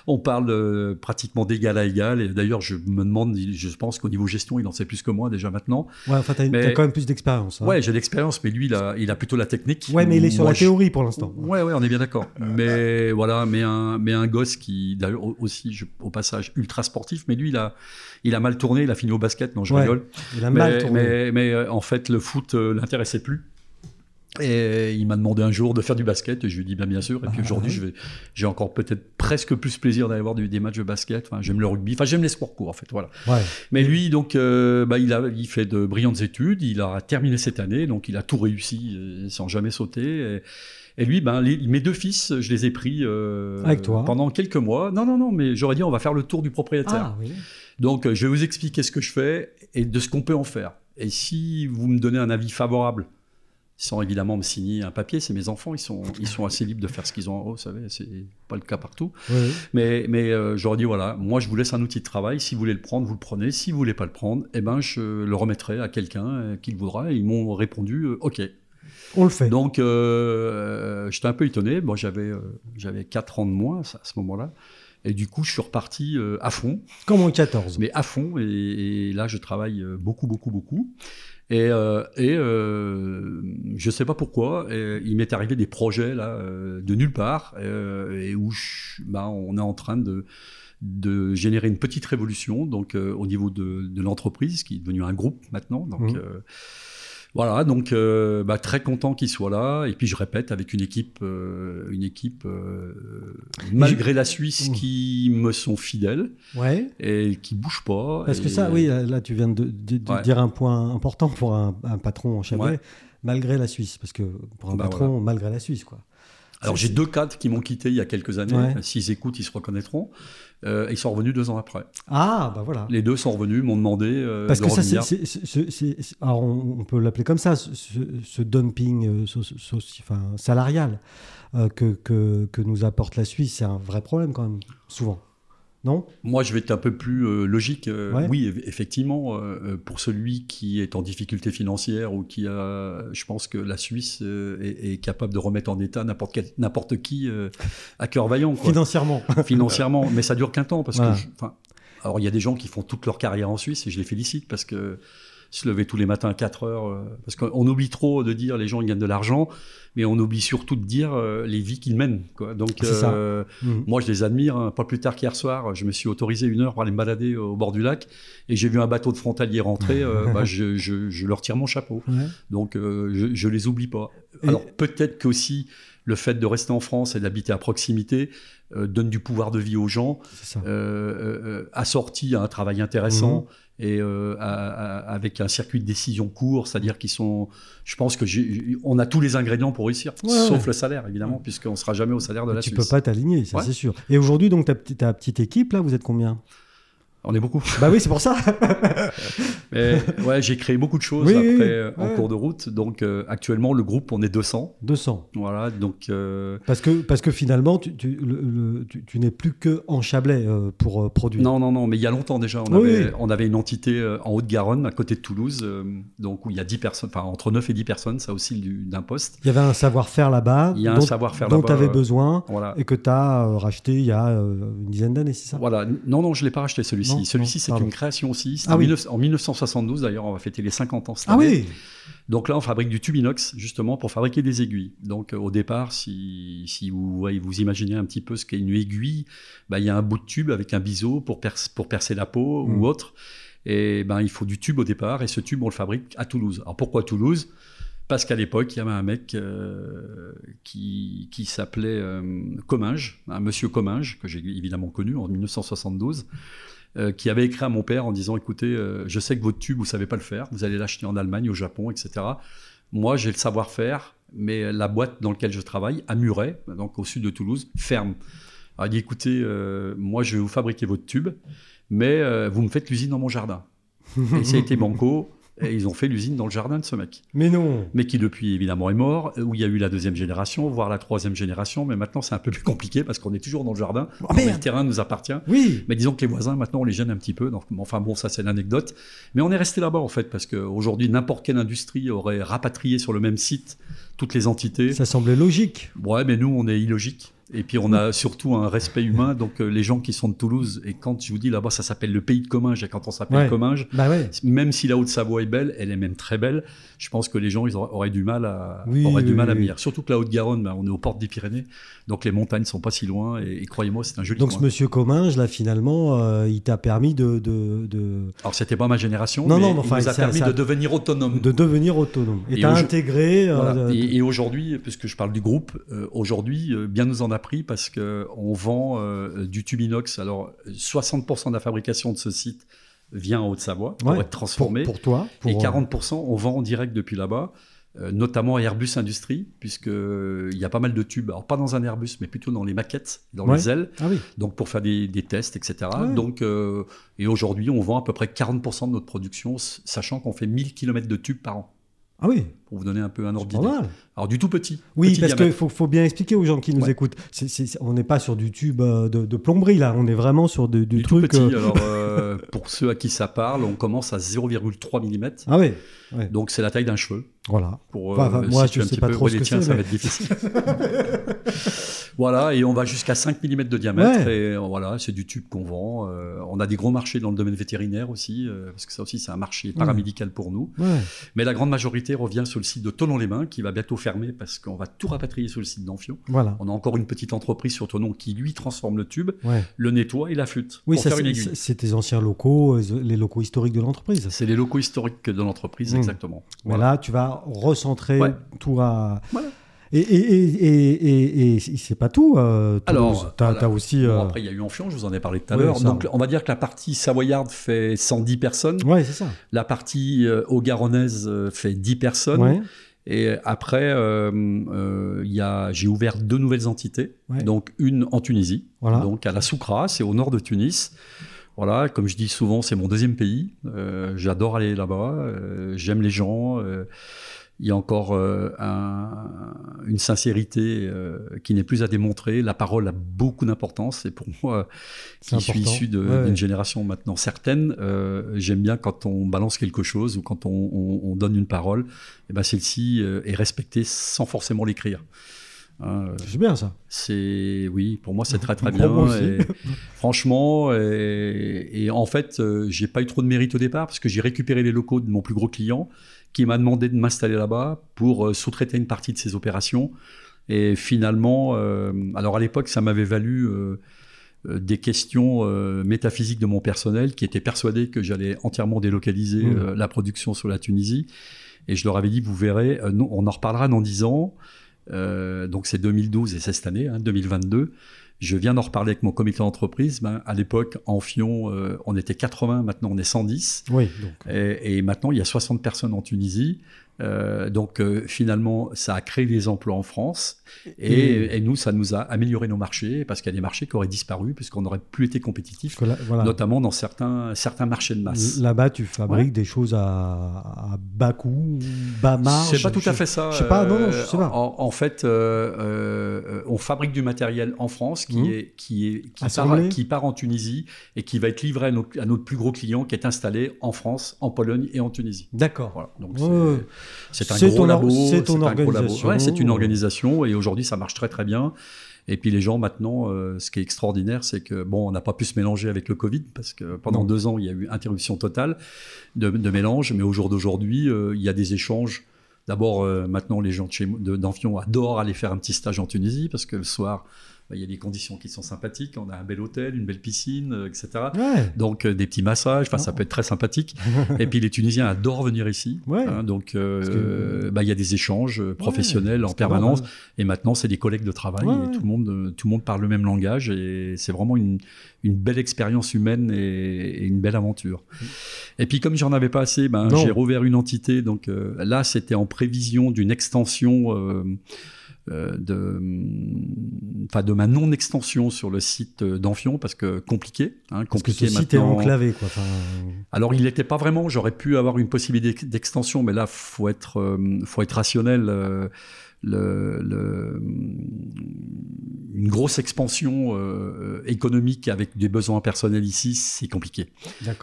S2: on parle euh, pratiquement d'égal à égal. Et d'ailleurs, je me demande, je pense qu'au niveau gestion, il en sait plus que moi déjà maintenant.
S1: Ouais, enfin, t'as quand même plus d'expérience. Hein.
S2: Ouais, j'ai l'expérience, mais lui, il a, il a plutôt la technique.
S1: Ouais, mais il est sur la théorie pour l'instant.
S2: Ouais, ouais, on est bien d'accord. Mais voilà, mais un, mais un gosse qui, d'ailleurs aussi, au passage, ultra sportif, mais lui, il a, il a mal tourné, il a fini au basket, non, je rigole.
S1: Il a mal tourné.
S2: Mais, mais, euh, en fait, le foot euh, l'intéressait plus. Et il m'a demandé un jour de faire du basket, et je lui ai dit bien, bien sûr. Et puis ah, aujourd'hui, je j'ai encore peut-être presque plus plaisir d'aller voir des matchs de basket. Enfin, j'aime le rugby, enfin, j'aime les sports courts, en fait. Voilà. Mais lui, donc, euh, bah, il, a, il fait de brillantes études, il a terminé cette année, donc il a tout réussi sans jamais sauter. Et, et lui, ben, mes deux fils, je les ai pris euh,
S1: Avec toi.
S2: pendant quelques mois. Non, non, non, mais j'aurais dit on va faire le tour du propriétaire.
S1: Ah, oui.
S2: Donc, euh, je vais vous expliquer ce que je fais et de ce qu'on peut en faire. Et si vous me donnez un avis favorable, sans évidemment me signer un papier, c'est mes enfants, ils sont, ils sont assez libres de faire ce qu'ils ont. Oh, vous savez, c'est pas le cas partout. Mais, mais euh, j'aurais dit voilà, moi je vous laisse un outil de travail. Si vous voulez le prendre, vous le prenez. Si vous voulez pas le prendre, eh ben je le remettrai à quelqu'un qui le voudra. Et ils m'ont répondu OK.
S1: On le fait.
S2: Donc, euh, j'étais un peu étonné. Bon, j'avais, euh, j'avais 4 ans de moins à ce moment-là. Et du coup, je suis reparti euh, à fond.
S1: Comme en 14.
S2: Mais à fond. Et, là, je travaille beaucoup, beaucoup, beaucoup. Et, et je ne sais pas pourquoi, il m'est arrivé des projets là, de nulle part, et où bah, on est en train de, de générer une petite révolution donc, au niveau de, de l'entreprise, qui est devenue un groupe maintenant. Donc, mmh. Voilà, donc euh, bah, très content qu'il soit là. Et puis je répète, avec une équipe, euh, une équipe euh, malgré la Suisse, mmh. qui me sont fidèles
S1: ouais.
S2: et qui bougent pas.
S1: Parce que ça, oui, là tu viens de, dire un point important pour un, patron en Chablais, malgré la Suisse, parce que pour un bah, patron, malgré la Suisse, quoi.
S2: Alors j'ai deux cadres qui m'ont quitté il y a quelques années. S'ils écoutent, ils se reconnaîtront. Euh, ils sont revenus deux ans après.
S1: Ah, bah voilà.
S2: Les deux sont revenus, m'ont demandé euh,
S1: Parce
S2: que
S1: ça, c'est, alors on, peut l'appeler comme ça, ce, dumping euh, enfin, salarial que, que, que, nous apporte la Suisse, c'est un vrai problème quand même, souvent. Non?
S2: Moi, je vais être un peu plus euh, logique. Euh, oui, effectivement, euh, pour celui qui est en difficulté financière ou qui a, je pense que la Suisse est, capable de remettre en état n'importe qui à cœur vaillant.
S1: Financièrement.
S2: Financièrement, mais ça dure qu'un temps parce que, alors il y a des gens qui font toute leur carrière en Suisse et je les félicite parce que se lever tous les matins à 4 heures. Euh, parce qu'on oublie trop de dire les gens ils gagnent de l'argent, mais on oublie surtout de dire euh, les vies qu'ils mènent. Quoi. Donc, euh, mmh. moi, je les admire. Hein. Pas plus tard qu'hier soir, je me suis autorisé une heure pour aller me balader au bord du lac et j'ai vu un bateau de frontalier rentrer. bah, je, je, je, leur tire mon chapeau. Donc, je, je les oublie pas. Alors, peut-être qu'aussi le fait de rester en France et d'habiter à proximité donne du pouvoir de vie aux gens, assorti à un travail intéressant. Mmh et euh, avec un circuit de décision court, c'est-à-dire qu'ils sont. Je pense que on a tous les ingrédients pour réussir, sauf le salaire évidemment, puisqu'on sera jamais au salaire de la
S1: tu
S2: Suisse.
S1: Tu peux pas t'aligner, ça c'est sûr. Et aujourd'hui, donc ta, ta petite équipe là, vous êtes combien?
S2: On est beaucoup.
S1: Bah oui, c'est pour ça.
S2: Mais ouais, j'ai créé beaucoup de choses après en cours de route. Donc euh, actuellement, le groupe, on est 200.
S1: 200.
S2: Voilà, donc. Euh,
S1: parce que parce que finalement, tu, tu, tu, n'es plus que en Chablais euh, pour produire.
S2: Non, non, non. Mais il y a longtemps déjà, on, avait, on avait une entité en Haute-Garonne, à côté de Toulouse, donc où il y a 10 personnes, enfin entre 9 et 10 personnes, ça aussi d'un poste.
S1: Il y avait un savoir-faire là-bas.
S2: Il y a un savoir-faire
S1: là-bas. Dont tu avais besoin et que tu as racheté il y a une dizaine d'années, c'est ça?
S2: Voilà. Non, non, je ne l'ai pas racheté celui-ci. Celui-ci, c'est une création aussi. Ah en 1972, d'ailleurs, on va fêter les 50 ans
S1: ah Oui.
S2: Donc là, on fabrique du tube inox, justement, pour fabriquer des aiguilles. Donc euh, au départ, si, si vous, vous imaginez un petit peu ce qu'est une aiguille, bah, il y a un bout de tube avec un biseau pour, pour percer la peau ou mm. autre. Et ben, il faut du tube au départ, et ce tube, on le fabrique à Toulouse. Alors pourquoi Toulouse? Parce qu'à l'époque, il y avait un mec euh, qui, qui s'appelait euh, Comminges, un monsieur Comminges, que j'ai évidemment connu en 1972, euh, qui avait écrit à mon père en disant écoutez, euh, je sais que votre tube, vous savez pas le faire, vous allez l'acheter en Allemagne, au Japon, etc. Moi, j'ai le savoir-faire, mais la boîte dans laquelle je travaille, à Muret, donc au sud de Toulouse, ferme. Alors, il dit écoutez, euh, moi, je vais vous fabriquer votre tube, mais vous me faites l'usine dans mon jardin. Et ça a été banco. Et ils ont fait l'usine dans le jardin de ce mec.
S1: Mais non
S2: Mais qui depuis évidemment est mort, où il y a eu la deuxième génération, voire la troisième génération, mais maintenant c'est un peu plus compliqué parce qu'on est toujours dans le jardin, oh, le terrain nous appartient.
S1: Oui
S2: Mais disons que les voisins maintenant on les gêne un petit peu, donc enfin bon ça c'est l'anecdote. Mais on est resté là-bas en fait, parce qu'aujourd'hui n'importe quelle industrie aurait rapatrié sur le même site toutes les entités.
S1: Ça semblait logique.
S2: Ouais mais nous on est illogique. Et puis on a surtout un respect humain. Donc euh, les gens qui sont de Toulouse, et quand je vous dis là-bas, ça s'appelle le pays de Comminges, et quand on s'appelle Comminges,
S1: bah
S2: même si la Haute-Savoie est belle, elle est même très belle, je pense que les gens ils auraient, du mal à, auraient du mal à venir. Surtout que la Haute-Garonne, bah, on est aux portes des Pyrénées, donc les montagnes sont pas si loin, et, croyez-moi, c'est un joli
S1: Donc ce monsieur Comminges, là finalement, euh, il t'a permis de, de, de...
S2: Alors c'était pas ma génération, non, mais non, enfin, il nous a permis de devenir autonome.
S1: De devenir autonome. Et t'as intégré...
S2: Euh, et, aujourd'hui, puisque je parle du groupe, aujourd'hui, bien nous en a pris parce que on vend euh, du tube inox. Alors, 60% de la fabrication de ce site vient en Haute-Savoie pour être transformé.
S1: Pour, toi.
S2: et 40%, on vend en direct depuis là-bas. Euh, notamment Airbus Industrie, puisqu'il euh, y a pas mal de tubes, alors pas dans un Airbus, mais plutôt dans les maquettes, dans les ailes,
S1: ah
S2: donc pour faire des, tests, etc. Donc, et aujourd'hui, on vend à peu près 40% de notre production, sachant qu'on fait 1000 km de tubes par an.
S1: Ah oui
S2: Pour vous donner un peu un ordre d'idée. Alors du tout petit.
S1: Oui, parce qu'il faut, bien expliquer aux gens qui nous écoutent. on n'est pas sur du tube euh, de, plomberie là, on est vraiment sur du,
S2: du
S1: truc.
S2: Tout petit. Euh, Alors euh, pour ceux à qui ça parle, on commence à 0,3 mm.
S1: Ah oui.
S2: Donc c'est la taille d'un cheveu.
S1: Voilà.
S2: Pour, moi, je ne sais pas trop ce que c'est. Ça va être difficile. voilà, et on va jusqu'à 5 mm de diamètre. Et voilà, c'est du tube qu'on vend. on a des gros marchés dans le domaine vétérinaire aussi, parce que ça aussi c'est un marché paramédical pour nous. Mais la grande majorité revient sur le site de Tonon-les-Mains, qui va bientôt fermer parce qu'on va tout rapatrier sur le site d'Anfio.
S1: Voilà.
S2: On a encore une petite entreprise sur Tonon qui lui transforme le tube, le nettoie et l'affûte.
S1: Oui, ça c'est tes anciens locaux, euh, les locaux historiques de l'entreprise.
S2: C'est les locaux historiques de l'entreprise, mmh. exactement.
S1: Voilà. tu vas recentrer tout à. Et, et, et, c'est pas tout. Euh,
S2: Alors,
S1: tu as, aussi.
S2: Euh, après, il y a eu Enfion, je vous en ai parlé tout à l'heure. Donc, on va dire que la partie savoyarde fait 110 personnes.
S1: Ouais, c'est ça.
S2: La partie euh, garonnaise euh, fait 10 personnes. Et après, j'ai ouvert deux nouvelles entités. Donc, une en Tunisie, donc à la Soukra, c'est au nord de Tunis. Voilà, comme je dis souvent, c'est mon deuxième pays. J'adore aller là-bas. J'aime les gens. il y a encore une sincérité qui n'est plus à démontrer. La parole a beaucoup d'importance. Et pour moi, qui suis issu d'une génération maintenant certaine, j'aime bien quand on balance quelque chose ou quand on, donne une parole, et eh ben celle-ci est respectée sans forcément l'écrire.
S1: Hein, c'est bien ça.
S2: C'est oui, pour moi c'est très très bien. franchement, et, en fait, euh, j'ai pas eu trop de mérite au départ parce que j'ai récupéré les locaux de mon plus gros client qui m'a demandé de m'installer là-bas pour euh, sous-traiter une partie de ses opérations. Et finalement, euh, alors à l'époque, ça m'avait valu des questions métaphysiques de mon personnel qui étaient persuadés que j'allais entièrement délocaliser mmh. la production sur la Tunisie. Et je leur avais dit, vous verrez, on en reparlera dans dix ans. Euh, donc c'est 2012 et c'est cette année, 2022. Hein, je viens d'en reparler avec mon comité d'entreprise. Ben, à l'époque, en Fion, euh, on était 80, maintenant on est 110.
S1: Oui,
S2: Et, et, maintenant, il y a 60 personnes en Tunisie. Euh, donc euh, finalement, ça a créé des emplois en France et, nous, ça nous a amélioré nos marchés parce qu'il y a des marchés qui auraient disparu puisqu'on n'aurait plus été compétitif, notamment dans certains, certains marchés de masse.
S1: Là-bas, tu fabriques des choses à, bas coût, bas marge.
S2: C'est pas tout à fait ça.
S1: Je sais pas, non, non, je sais pas.
S2: En, fait, euh, on fabrique du matériel en France qui, mmh. est, qui, est, qui, part, qui part en Tunisie et qui va être livré à, notre plus gros client qui est installé en France, en Pologne et en Tunisie.
S1: D'accord.
S2: Voilà. Donc, c'est un gros labo. C'est ton organisation. Ouais, c'est une organisation et aujourd'hui ça marche très très bien. Et puis les gens maintenant, euh, ce qui est extraordinaire, c'est que bon, on n'a pas pu se mélanger avec le Covid parce que pendant deux ans il y a eu interruption totale de, mélange, mais au jour d'aujourd'hui euh, il y a des échanges. D'abord, euh, maintenant les gens de chez d'Enfion adorent aller faire un petit stage en Tunisie parce que le soir il y a des conditions qui sont sympathiques. On a un bel hôtel, une belle piscine, euh, etc. Donc euh, des petits massages, enfin ça peut être très sympathique. et puis les Tunisiens adorent venir ici. Hein, donc euh, bah, il y a des échanges professionnels en permanence. Et maintenant c'est des collègues de travail. Et tout le monde, tout le monde parle le même langage et c'est vraiment une, une belle expérience humaine et, une belle aventure. Et puis comme j'en avais pas assez, ben, j'ai rouvert une entité. Donc là c'était en prévision d'une extension. Euh, de, enfin, de ma non-extension sur le site d'Enfion, parce que compliqué.
S1: Hein, compliqué parce que ce site est enclavé. Quoi.
S2: Alors, il n'était pas vraiment. J'aurais pu avoir une possibilité d'extension, mais là, faut être, euh, faut être rationnel. Euh, le, le, une grosse expansion économique avec des besoins personnels ici, c'est compliqué.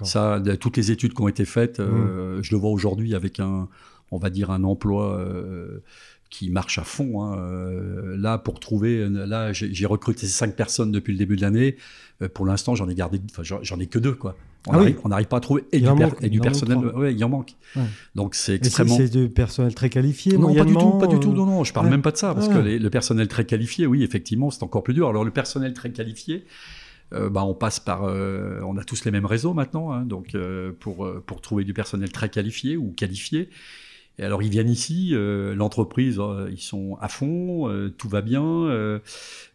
S2: Ça, de, toutes les études qui ont été faites, mmh. je le vois aujourd'hui avec un, on va dire un emploi qui marche à fond. Hein. Euh, là, pour trouver, là, j'ai recruté cinq personnes depuis le début de l'année. Euh, pour l'instant, j'en ai gardé, j'en ai que deux, quoi. On ah n'arrive pas à trouver et du, personnel. Ouais, il en manque. Donc c'est extrêmement.
S1: C'est du personnel très qualifié.
S2: Non, pas du tout, pas du tout. Non, non, je parle même pas de ça parce que le personnel très qualifié, oui, effectivement, c'est encore plus dur. Alors le personnel très qualifié. Euh, bah, on passe par, on a tous les mêmes réseaux maintenant, hein, donc pour pour trouver du personnel très qualifié ou qualifié, et alors ils viennent ici, euh, l'entreprise, euh, ils sont à fond, euh, tout va bien.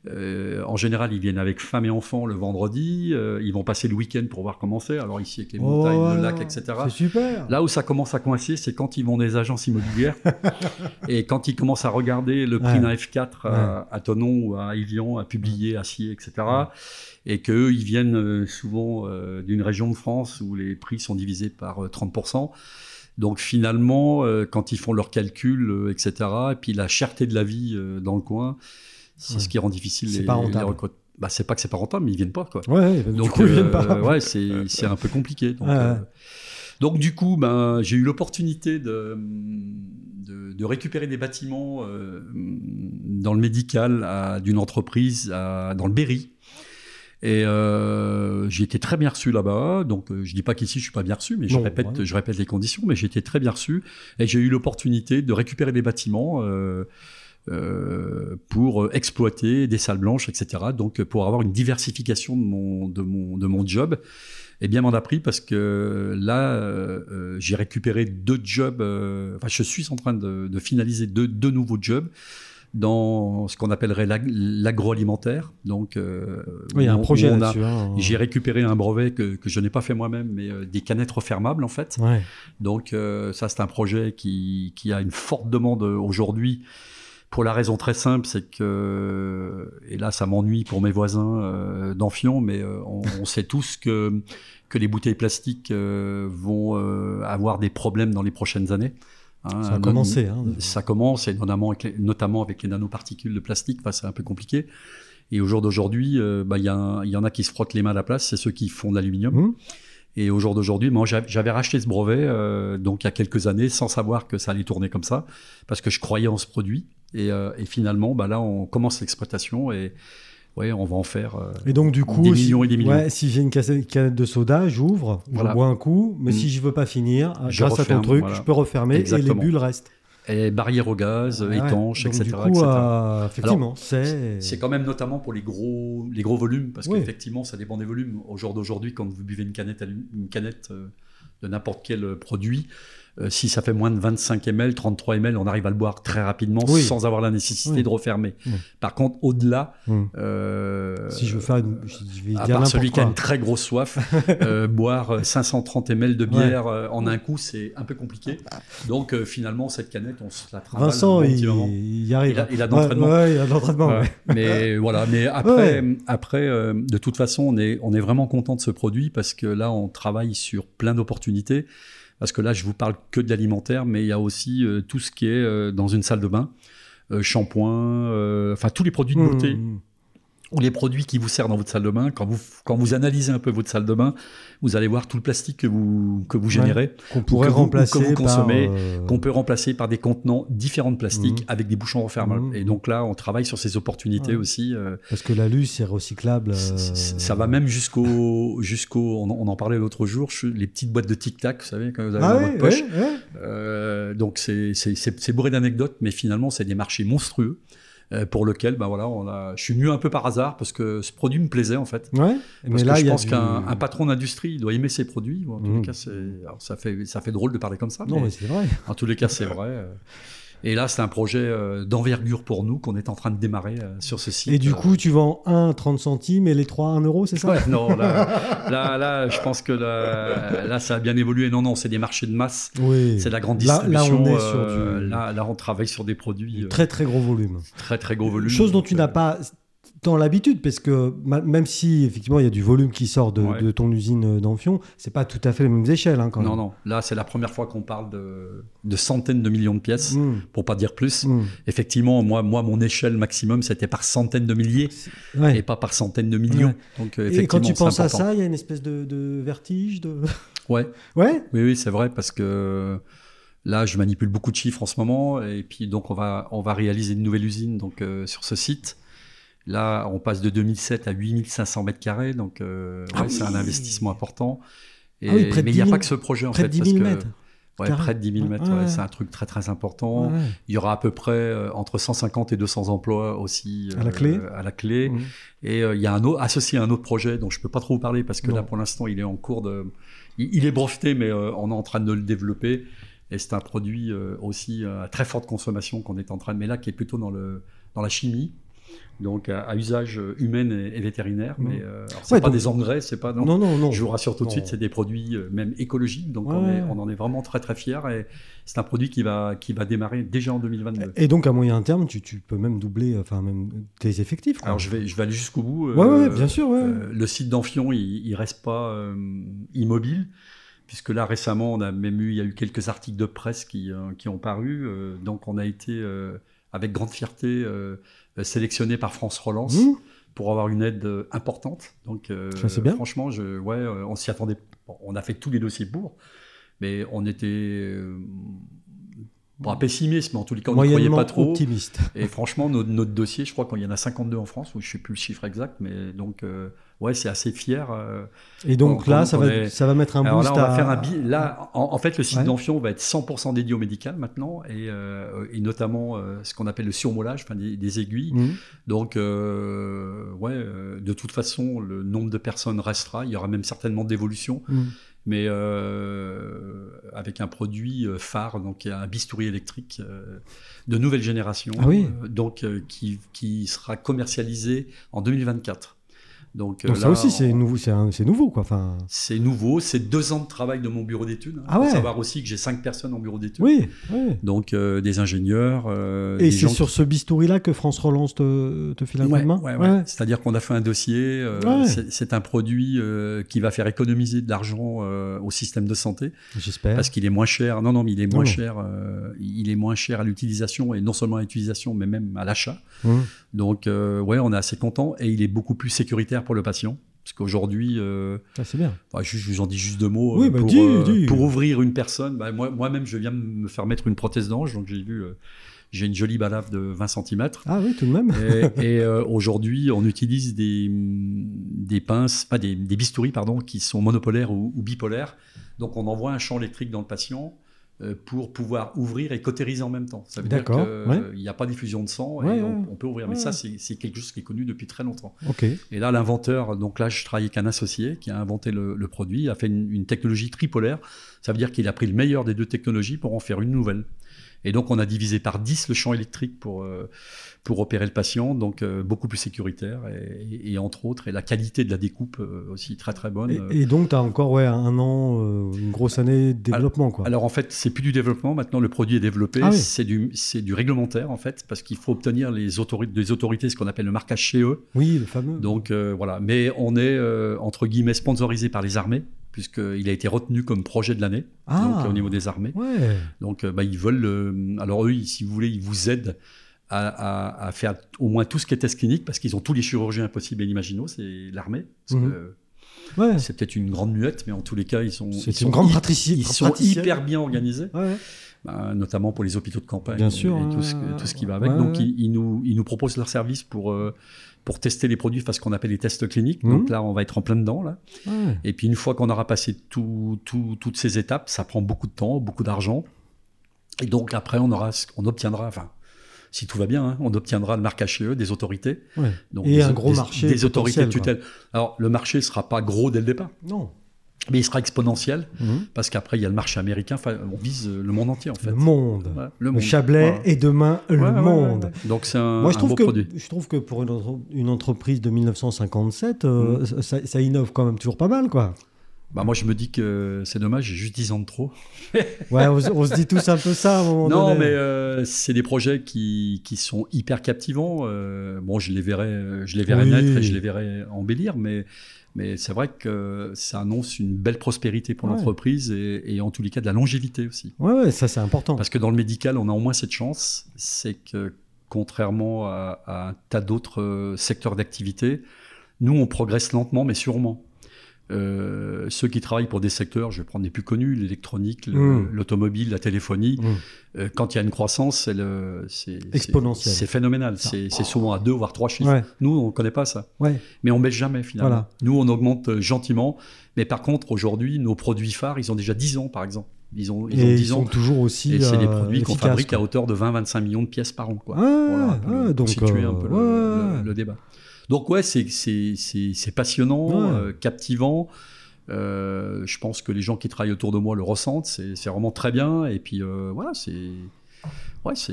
S2: en général, ils viennent avec femme et enfants le vendredi. ils vont passer le week-end pour voir comment c'est. Alors ici avec les montagnes, le lac, etc.
S1: C'est super.
S2: Là où ça commence à coincer, c'est quand ils vont des agences immobilières et quand ils commencent à regarder le prix d'un F4 à, Tonon ou à Evian, à publier, à Scier, etc. Et qu'eux, ils viennent souvent d'une région de France où les prix sont divisés par 30%. Donc finalement, euh, quand ils font leurs calculs, euh, etc., et puis la cherté de la vie euh, dans le coin, c'est ce qui rend difficile les, pas les Bah, c'est pas que c'est pas rentable, mais ils viennent pas quoi.
S1: Ouais,
S2: donc
S1: coup, viennent pas.
S2: ouais, c'est un peu compliqué. Donc, du coup, ben j'ai eu l'opportunité de, de, récupérer des bâtiments dans le médical d'une entreprise dans le Berry. Et euh, j'ai été très bien reçu là-bas. Donc, euh, je dis pas qu'ici je suis pas bien reçu, mais je répète, je répète les conditions. Mais j'ai été très bien reçu et j'ai eu l'opportunité de récupérer des bâtiments euh, euh, pour exploiter des salles blanches, etc. Donc, pour avoir une diversification de mon de mon de mon job. Et bien m'en a pris parce que là, euh, j'ai récupéré deux jobs. enfin, je suis en train de, de finaliser deux, deux nouveaux jobs dans ce qu'on appellerait l'agroalimentaire. Donc,
S1: euh, oui, il y a un projet. Hein.
S2: J'ai récupéré un brevet que, que je n'ai pas fait moi-même, mais euh, des canettes refermables en fait.
S1: Ouais.
S2: Donc, euh, ça c'est un projet qui, qui, a une forte demande aujourd'hui. Pour la raison très simple, c'est que, et là ça m'ennuie pour mes voisins euh, d'Enfion, mais on, on, sait tous que, que les bouteilles plastiques vont avoir des problèmes dans les prochaines années.
S1: Hein, ça a commencé. Hein,
S2: ça commence, et notamment avec les, notamment avec les nanoparticules de plastique. Enfin, c'est un peu compliqué. Et au jour d'aujourd'hui, euh, bah, il y, y, en a qui se frottent les mains à la place, c'est ceux qui font de l'aluminium. Mmh. Et au jour d'aujourd'hui, moi, j'avais racheté ce brevet euh, donc il y a quelques années sans savoir que ça allait tourner comme ça, parce que je croyais en ce produit. Et, euh, et finalement, bah là, on commence l'exploitation et ouais, on va en faire euh,
S1: et donc, du coup,
S2: des millions et des millions. Ouais,
S1: si j'ai une canette de soda, j'ouvre, je bois un coup, mais si mm. je veux pas finir, grâce à ton truc, je peux refermer et les bulles restent.
S2: Et barrière au gaz, étanche, etc.
S1: Du coup, euh, effectivement, c'est.
S2: C'est quand même notamment pour les gros, les gros volumes, parce qu'effectivement, ça dépend des volumes. Au jour d'aujourd'hui, quand vous buvez une canette, une canette euh, de n'importe quel produit, euh, si ça fait moins de 25 ml, 33 ml, on arrive à le boire très rapidement sans avoir la nécessité de refermer. Par contre, au-delà,
S1: euh, si je veux faire, une, je
S2: vais à part celui qui a une très grosse soif, euh, boire 530 ml de bière en un coup, c'est un peu compliqué. Donc finalement, cette canette, on se la travaille.
S1: Vincent, il, il, arrive.
S2: Il a, de l'entraînement.
S1: il a de l'entraînement.
S2: mais voilà, mais après, après, de toute façon, on est, on est vraiment content de ce produit parce que là, on travaille sur plein d'opportunités parce que là, je vous parle que de l'alimentaire, mais il y a aussi euh, tout ce qui est euh, dans une salle de bain, euh, shampoing, enfin tous les produits de beauté. Mmh, mmh ou les produits qui vous servent dans votre salle de bain, quand vous, quand vous analysez un peu votre salle de bain, vous allez voir tout le plastique que vous, que vous générez,
S1: qu'on pourrait remplacer,
S2: que vous consommez, euh, qu'on peut remplacer par des contenants différents de plastique mmh. avec des bouchons refermables. Mmh. Et donc là, on travaille sur ces opportunités aussi. Euh,
S1: Parce que l'alu, c'est recyclable. Euh,
S2: ça va même jusqu'au, jusqu'au, on, en parlait l'autre jour, les petites boîtes de Tic Tac, vous savez, quand vous avez
S1: ah
S2: dans votre poche. donc c'est, c'est bourré d'anecdotes, mais finalement, c'est des marchés monstrueux. Euh, pour lequel ben voilà, on a, je suis venu un peu par hasard parce que ce produit me plaisait en fait.
S1: Ouais,
S2: parce mais là, je pense qu'un patron d'industrie doit aimer ses produits. en tous les mmh. cas, ça fait, ça fait drôle de parler comme ça.
S1: Non, mais, mais c'est vrai.
S2: En tous les cas, c'est vrai. Euh. Et là, c'est un projet euh, d'envergure pour nous qu'on est en train de démarrer euh, sur ce site.
S1: Et du coup, tu vends 1 30 centimes et les 3 1 euro, c'est ça?
S2: Ouais, Non, là, là, je pense que là, ça a bien évolué. Non, non, c'est des marchés de masse. Oui. C'est la grande distribution. Là, on est sur euh, du... là, on travaille sur des produits.
S1: Très, très gros volume.
S2: Très, très gros volume.
S1: Chose dont tu n'as pas dans l'habitude, parce que même si effectivement il y a du volume qui sort de, ton usine d'Amphion, c'est pas tout à fait les mêmes échelles. Hein, quand
S2: non, non. Là, c'est la première fois qu'on parle de, centaines de millions de pièces, mmh. pour pas dire plus. Mmh. Effectivement, moi, moi, mon échelle maximum, c'était par centaines de milliers et pas par centaines de millions. Donc,
S1: et quand tu penses à ça, il y a une espèce de, vertige. De...
S2: Ouais.
S1: Ouais.
S2: Oui, oui, c'est vrai parce que. Là, je manipule beaucoup de chiffres en ce moment, et puis donc on va on va réaliser une nouvelle usine donc euh, sur ce site. Là, on passe de 2007 à 8500 mètres carrés, donc euh, ah c'est un investissement important.
S1: Et, ah mais
S2: il n'y a pas que ce projet en
S1: fait.
S2: De
S1: 10 000 mètres.
S2: Ouais, près de 10 000 mètres, c'est un truc très très important. Il y aura à peu près euh, entre 150 et 200 emplois aussi
S1: à la clé.
S2: Euh, à la clé. Mmh. Et il y a un autre, associé à un autre projet dont je peux pas trop vous parler parce que là pour l'instant il est en cours de, il, est breveté mais on est en train de le développer. Et c'est un produit aussi à très forte consommation qu'on est en train de, mais là qui est plutôt dans le dans la chimie donc à, usage humain et, vétérinaire. Mais euh, c'est pas des engrais, c'est pas
S1: non. non. non,
S2: Je vous rassure tout de suite, c'est des produits euh, même écologiques. Donc on, est, on, en est vraiment très très fiers et c'est un produit qui va qui va démarrer déjà en 2022.
S1: Et donc à moyen terme, tu, tu peux même doubler, enfin même tes effectifs.
S2: Alors je vais je vais aller jusqu'au bout.
S1: Euh, ouais, bien sûr.
S2: le site d'Amphion, il, il reste pas immobile puisque là récemment on a même eu il y a eu quelques articles de presse qui, qui ont paru donc on a été avec grande fierté euh, sélectionné par France Relance mmh. pour avoir une aide euh, importante. Donc, euh,
S1: bien.
S2: franchement, je, ouais, on s'y attendait. on a fait tous les dossiers pour, mais on était pas pessimiste, mais en tous les cas, on ne croyait pas trop.
S1: optimiste.
S2: Et franchement, notre, notre dossier, je crois qu'il y en a 52 en France, ou je ne sais plus le chiffre exact, mais donc, ouais, c'est assez fier. Euh,
S1: et donc là, ça, va, ça va mettre un boost
S2: là, on va faire un là, en, fait, le site d'Amphion va être 100% dédié au médical maintenant, et, euh, et notamment euh, ce qu'on appelle le surmolage, enfin des, aiguilles. Mmh. Donc, ouais, de toute façon, le nombre de personnes restera. Il y aura même certainement d'évolution. Mmh. Mais avec un produit phare, donc un bistouri électrique de nouvelle génération,
S1: ah oui.
S2: donc qui, qui sera commercialisé en 2024.
S1: Donc, Donc ça aussi, c'est nouveau, c'est nouveau, quoi. Enfin...
S2: C'est nouveau, c'est deux ans de travail de mon bureau d'études. Hein. Ah ouais. Faut savoir aussi que j'ai cinq personnes en bureau d'études.
S1: Oui,
S2: Donc des ingénieurs.
S1: Et c'est sur ce bistouri-là que France Relance te, te file un coup de main
S2: ouais, C'est-à-dire qu'on a fait un dossier. c'est un produit qui va faire économiser de l'argent au système de santé.
S1: J'espère.
S2: Parce qu'il est moins cher. Non, non, mais il est moins cher. il est moins cher à l'utilisation et non seulement à l'utilisation, mais même à l'achat. Mmh. Donc, euh, ouais, on est assez content et il est beaucoup plus sécuritaire pour le patient. Parce qu'aujourd'hui, euh,
S1: ah, c'est bien.
S2: je, vous en dis juste deux mots. Euh, bah, pour, pour, ouvrir une personne, bah, moi, moi-même, je viens me faire mettre une prothèse d'ange, donc j'ai vu, j'ai une jolie balafre de 20 cm.
S1: Ah oui, tout de même.
S2: et, aujourd'hui, on utilise des, des pinces, pas des, des bistouris, pardon, qui sont monopolaires ou, ou bipolaires. Donc, on envoie un champ électrique dans le patient euh, pour pouvoir ouvrir et cautériser en même temps. Ça veut dire qu'il n'y a pas diffusion de sang et on, peut ouvrir. Mais ça, c'est quelque chose qui est connu depuis très longtemps. Et là, l'inventeur, donc là, je travaille avec un associé qui a inventé le, produit, a fait une, une, technologie tripolaire. Ça veut dire qu'il a pris le meilleur des deux technologies pour en faire une nouvelle. Et donc, on a divisé par 10 le champ électrique pour, euh, pour opérer le patient, donc euh, beaucoup plus sécuritaire, et, entre autres, et la qualité de la découpe euh, aussi très très bonne.
S1: Et, donc, tu as encore ouais, un an, une grosse année de développement.
S2: Alors,
S1: quoi.
S2: alors en fait, c'est plus du développement, maintenant le produit est développé, ah c'est du, du réglementaire en fait, parce qu'il faut obtenir les autorités, des autorités, ce qu'on appelle le marquage CE.
S1: Oui, le fameux.
S2: Donc voilà, mais on est, entre guillemets, sponsorisé par les armées puisqu'il a été retenu comme projet de l'année ah. au niveau des armées. Donc euh, bah, ils veulent. Euh, alors eux, si vous voulez, ils vous aident à, faire au moins tout ce qui est test clinique parce qu'ils ont tous les chirurgiens possibles et inimaginables, c'est l'armée. C'est peut-être une grande muette, mais en tous les cas, ils sont,
S1: ils une grande
S2: ils sont hyper bien organisés. Bah, notamment pour les hôpitaux de campagne
S1: Bien sûr,
S2: et, tout, ce, tout, ce, qui va avec. Donc, ils, nous, ils nous proposent leur service pour, euh, pour tester les produits, faire ce qu'on appelle les tests cliniques. Donc mmh. là, on va être en plein dedans. Là. Et puis une fois qu'on aura passé tout, toutes ces étapes, ça prend beaucoup de temps, beaucoup d'argent. Et donc après, on, aura, on obtiendra, enfin, si tout va bien, hein, on obtiendra le marque HE des autorités.
S1: Donc Et un gros marché.
S2: Des autorités de tutelle. Alors le marché ne sera pas gros dès le départ.
S1: Non
S2: mais il sera exponentiel mhm. parce qu'après il y a le marché américain. Enfin, on vise le monde entier en fait.
S1: Le monde. le, Chablais et demain le monde.
S2: Donc c'est un, Moi, je trouve
S1: que,
S2: produit.
S1: Je trouve que pour une, entreprise de 1957, euh, mhm. ça, innove quand même toujours pas mal, quoi.
S2: Bah moi je me dis que c'est dommage, j'ai juste 10 ans de trop.
S1: ouais, on, se dit tous un peu ça à un moment
S2: non, mais euh, c'est des projets qui, qui, sont hyper captivants. Euh, bon, je les verrai, je les verrai naître et je les verrai embellir, mais mais c'est vrai que ça annonce une belle prospérité pour l'entreprise et, en tous les cas de la longévité aussi.
S1: Ouais, ça c'est important.
S2: Parce que dans le médical, on a au moins cette chance, c'est que contrairement à, à un tas d'autres euh, secteurs d'activité, nous on progresse lentement mais sûrement. Euh, ceux qui travaillent pour des secteurs, je vais prendre les plus connus, l'électronique, mmh. l'automobile, la téléphonie, mmh. euh, quand il y a une croissance, c'est
S1: exponentiel.
S2: C'est phénoménal. C'est souvent à deux voire trois chiffres. Nous, on ne connaît pas ça. Mais on baisse jamais finalement. Nous, on augmente euh, gentiment. Mais par contre, aujourd'hui, nos produits phares, ils ont déjà 10 ans par exemple. Ils ont, ils ont 10
S1: ils
S2: ans.
S1: Sont toujours aussi.
S2: Et c'est des produits qu'on fabrique à hauteur de 20-25 millions de pièces par an. Quoi.
S1: Ah, voilà, donc,
S2: situer un peu le débat. Donc ouais, c'est passionnant, euh, captivant. Euh, je pense que les gens qui travaillent autour de moi le ressentent. C'est vraiment très bien. Et puis euh, voilà, c'est ouais, ça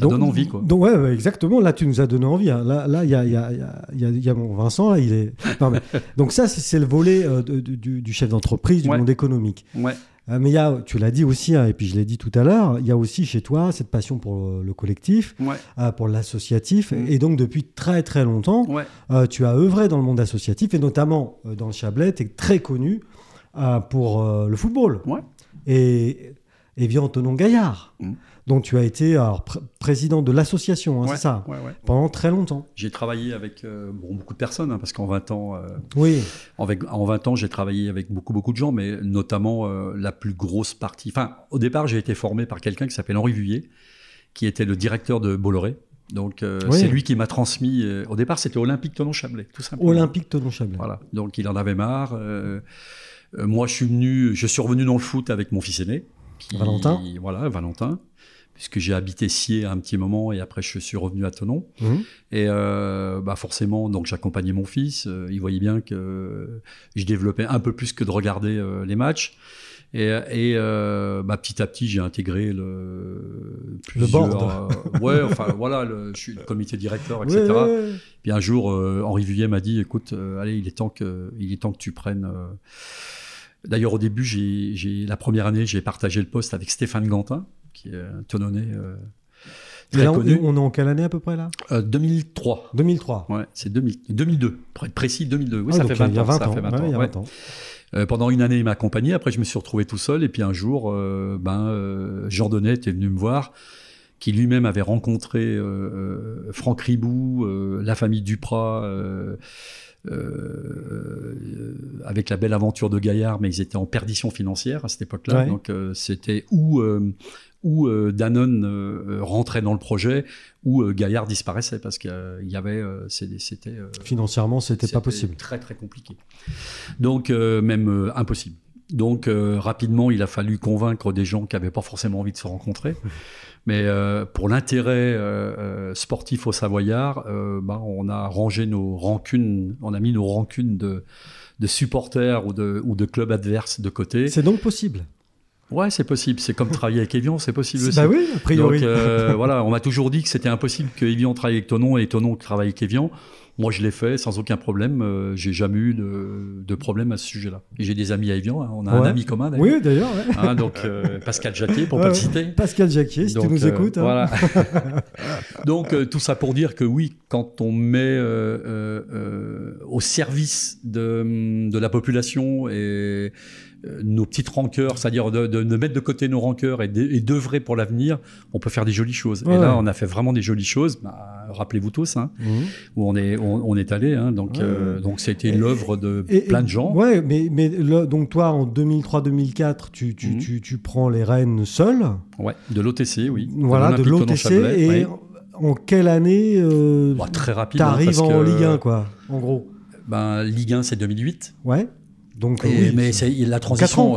S2: donne envie quoi.
S1: Donc ouais, exactement. Là, tu nous as donné envie. Hein. Là, là, il y a, y, a, y a, mon Vincent. Là, il est. donc ça, c'est le volet du, du, chef d'entreprise, du monde économique.
S2: Ouais.
S1: Euh, mais il y a, tu l'as dit aussi, hein, et puis je l'ai dit tout à l'heure, il y a aussi chez toi cette passion pour le collectif, euh, pour l'associatif. Mm. Et donc, depuis très très longtemps, euh, tu as œuvré dans le monde associatif, et notamment dans le Chablais, tu es très connu pour le football. Et, et bien Antonin Gaillard. Mm. Donc tu as été alors, président de l'association, hein, c'est ça? Pendant très longtemps.
S2: J'ai travaillé avec euh, beaucoup de personnes, hein, parce qu'en 20 ans, euh,
S1: oui.
S2: en, en 20 ans, j'ai travaillé avec beaucoup, beaucoup de gens, mais notamment euh, la plus grosse partie. Enfin, au départ, j'ai été formé par quelqu'un qui s'appelle Henri Vuillet, qui était le directeur de Bolloré. Donc c'est lui qui m'a transmis. au départ, c'était Olympique Tonon-Chablais, tout simplement.
S1: Olympique Tonon-Chablais.
S2: Voilà. Donc il en avait marre. moi, je suis venu, je suis revenu dans le foot avec mon fils aîné.
S1: Valentin.
S2: Voilà, Valentin puisque j'ai habité Scié un petit moment et après je suis revenu à Tonon. Mhm. Et euh, bah forcément, donc j'accompagnais mon fils. Euh, il voyait bien que je développais un peu plus que de regarder euh, les matchs. Et, et euh, bah, petit à petit, j'ai intégré le,
S1: le board.
S2: Euh, ouais, enfin voilà, le, je suis le comité directeur, etc. Puis un jour, euh, Henri Vuillet m'a dit, écoute, allez, il est temps que, il est temps que tu prennes. D'ailleurs, au début, j'ai, la première année, j'ai partagé le poste avec Stéphane Gantin, qui est un tononnet
S1: Très là, connu. On est en quelle année à peu près là?
S2: 2003.
S1: 2003.
S2: Ouais, c'est 2002. Pour être précis, 2002. Oui, ah, ça, fait 20
S1: il y a 20
S2: ans, ça
S1: fait
S2: 20
S1: ouais,
S2: ans.
S1: Ouais. ans.
S2: Euh, pendant une année, il m'a accompagné. Après, je me suis retrouvé tout seul. Et puis un jour, euh, ben, euh, Jean Donnet est venu me voir, qui lui-même avait rencontré euh, Franck Ribou, la famille Duprat. Avec la belle aventure de Gaillard, mais ils étaient en perdition financière à cette époque-là.
S1: Ouais.
S2: Donc c'était où où euh, Danone euh, rentrait dans le projet, où euh, Gaillard disparaissait parce qu'il y avait, c'était
S1: financièrement, c'était pas possible,
S2: très très compliqué. Donc même impossible. Donc rapidement, il a fallu convaincre des gens qui n'avaient pas forcément envie de se rencontrer. Mais pour l'intérêt sportif au Savoyard, bah, on a rangé nos rancunes, on a mis nos rancunes de, de supporters ou de, ou de clubs adverses de côté.
S1: C'est donc possible.
S2: Ouais, c'est possible. C'est comme travailler avec Evian, c'est possible aussi.
S1: Bah oui, a priori.
S2: Donc, euh, voilà, on m'a toujours dit que c'était impossible que Evian travaille avec Tonon et Tonon travaille avec Evian. Moi, je l'ai fait sans aucun problème. Euh, j'ai jamais eu de, de, problème à ce sujet-là. Et j'ai des amis à Evian. Hein. On a
S1: ouais.
S2: un ami commun. D'ailleurs.
S1: Oui, d'ailleurs. Ouais.
S2: Hein, donc euh, Pascal Jacquier, pour
S1: Ouais,
S2: pas le citer.
S1: Pascal Jacquier, si
S2: Donc,
S1: tu nous
S2: euh,
S1: écoutes. hein.
S2: Voilà. Donc euh, tout ça pour dire que oui, quand on met euh, au service de, de la population et nos petites rancœurs, c'est-à-dire de, de, de mettre de côté nos rancœurs et d'œ- et d'œuvrer pour l'avenir, on peut faire des jolies choses.
S1: Ouais,
S2: et là, on a fait vraiment des jolies choses. Bah, Rappelez-vous tous, hein,
S1: Mhm.
S2: où on est, on, on est allé. Hein, donc,
S1: Ouais,
S2: euh, donc c'était
S1: Et-
S2: l'œuvre de
S1: Et-
S2: plein de gens.
S1: Ouais, mais, mais le- donc toi, en 2003-2004, tu, tu,
S2: Mhm.
S1: tu, tu prends les rênes seul.
S2: Ouais, de l'OTC, oui.
S1: Voilà, de l'OTC. Et
S2: ouais.
S1: en quelle année euh,
S2: Bah, très rapidement.
S1: t'arrives
S2: parce
S1: en
S2: que,
S1: Ligue 1, quoi, en gros?
S2: Ben, Ligue 1, c'est 2008.
S1: Ouais. Donc,
S2: Et-
S1: oui,
S2: mais
S1: c'est-
S2: la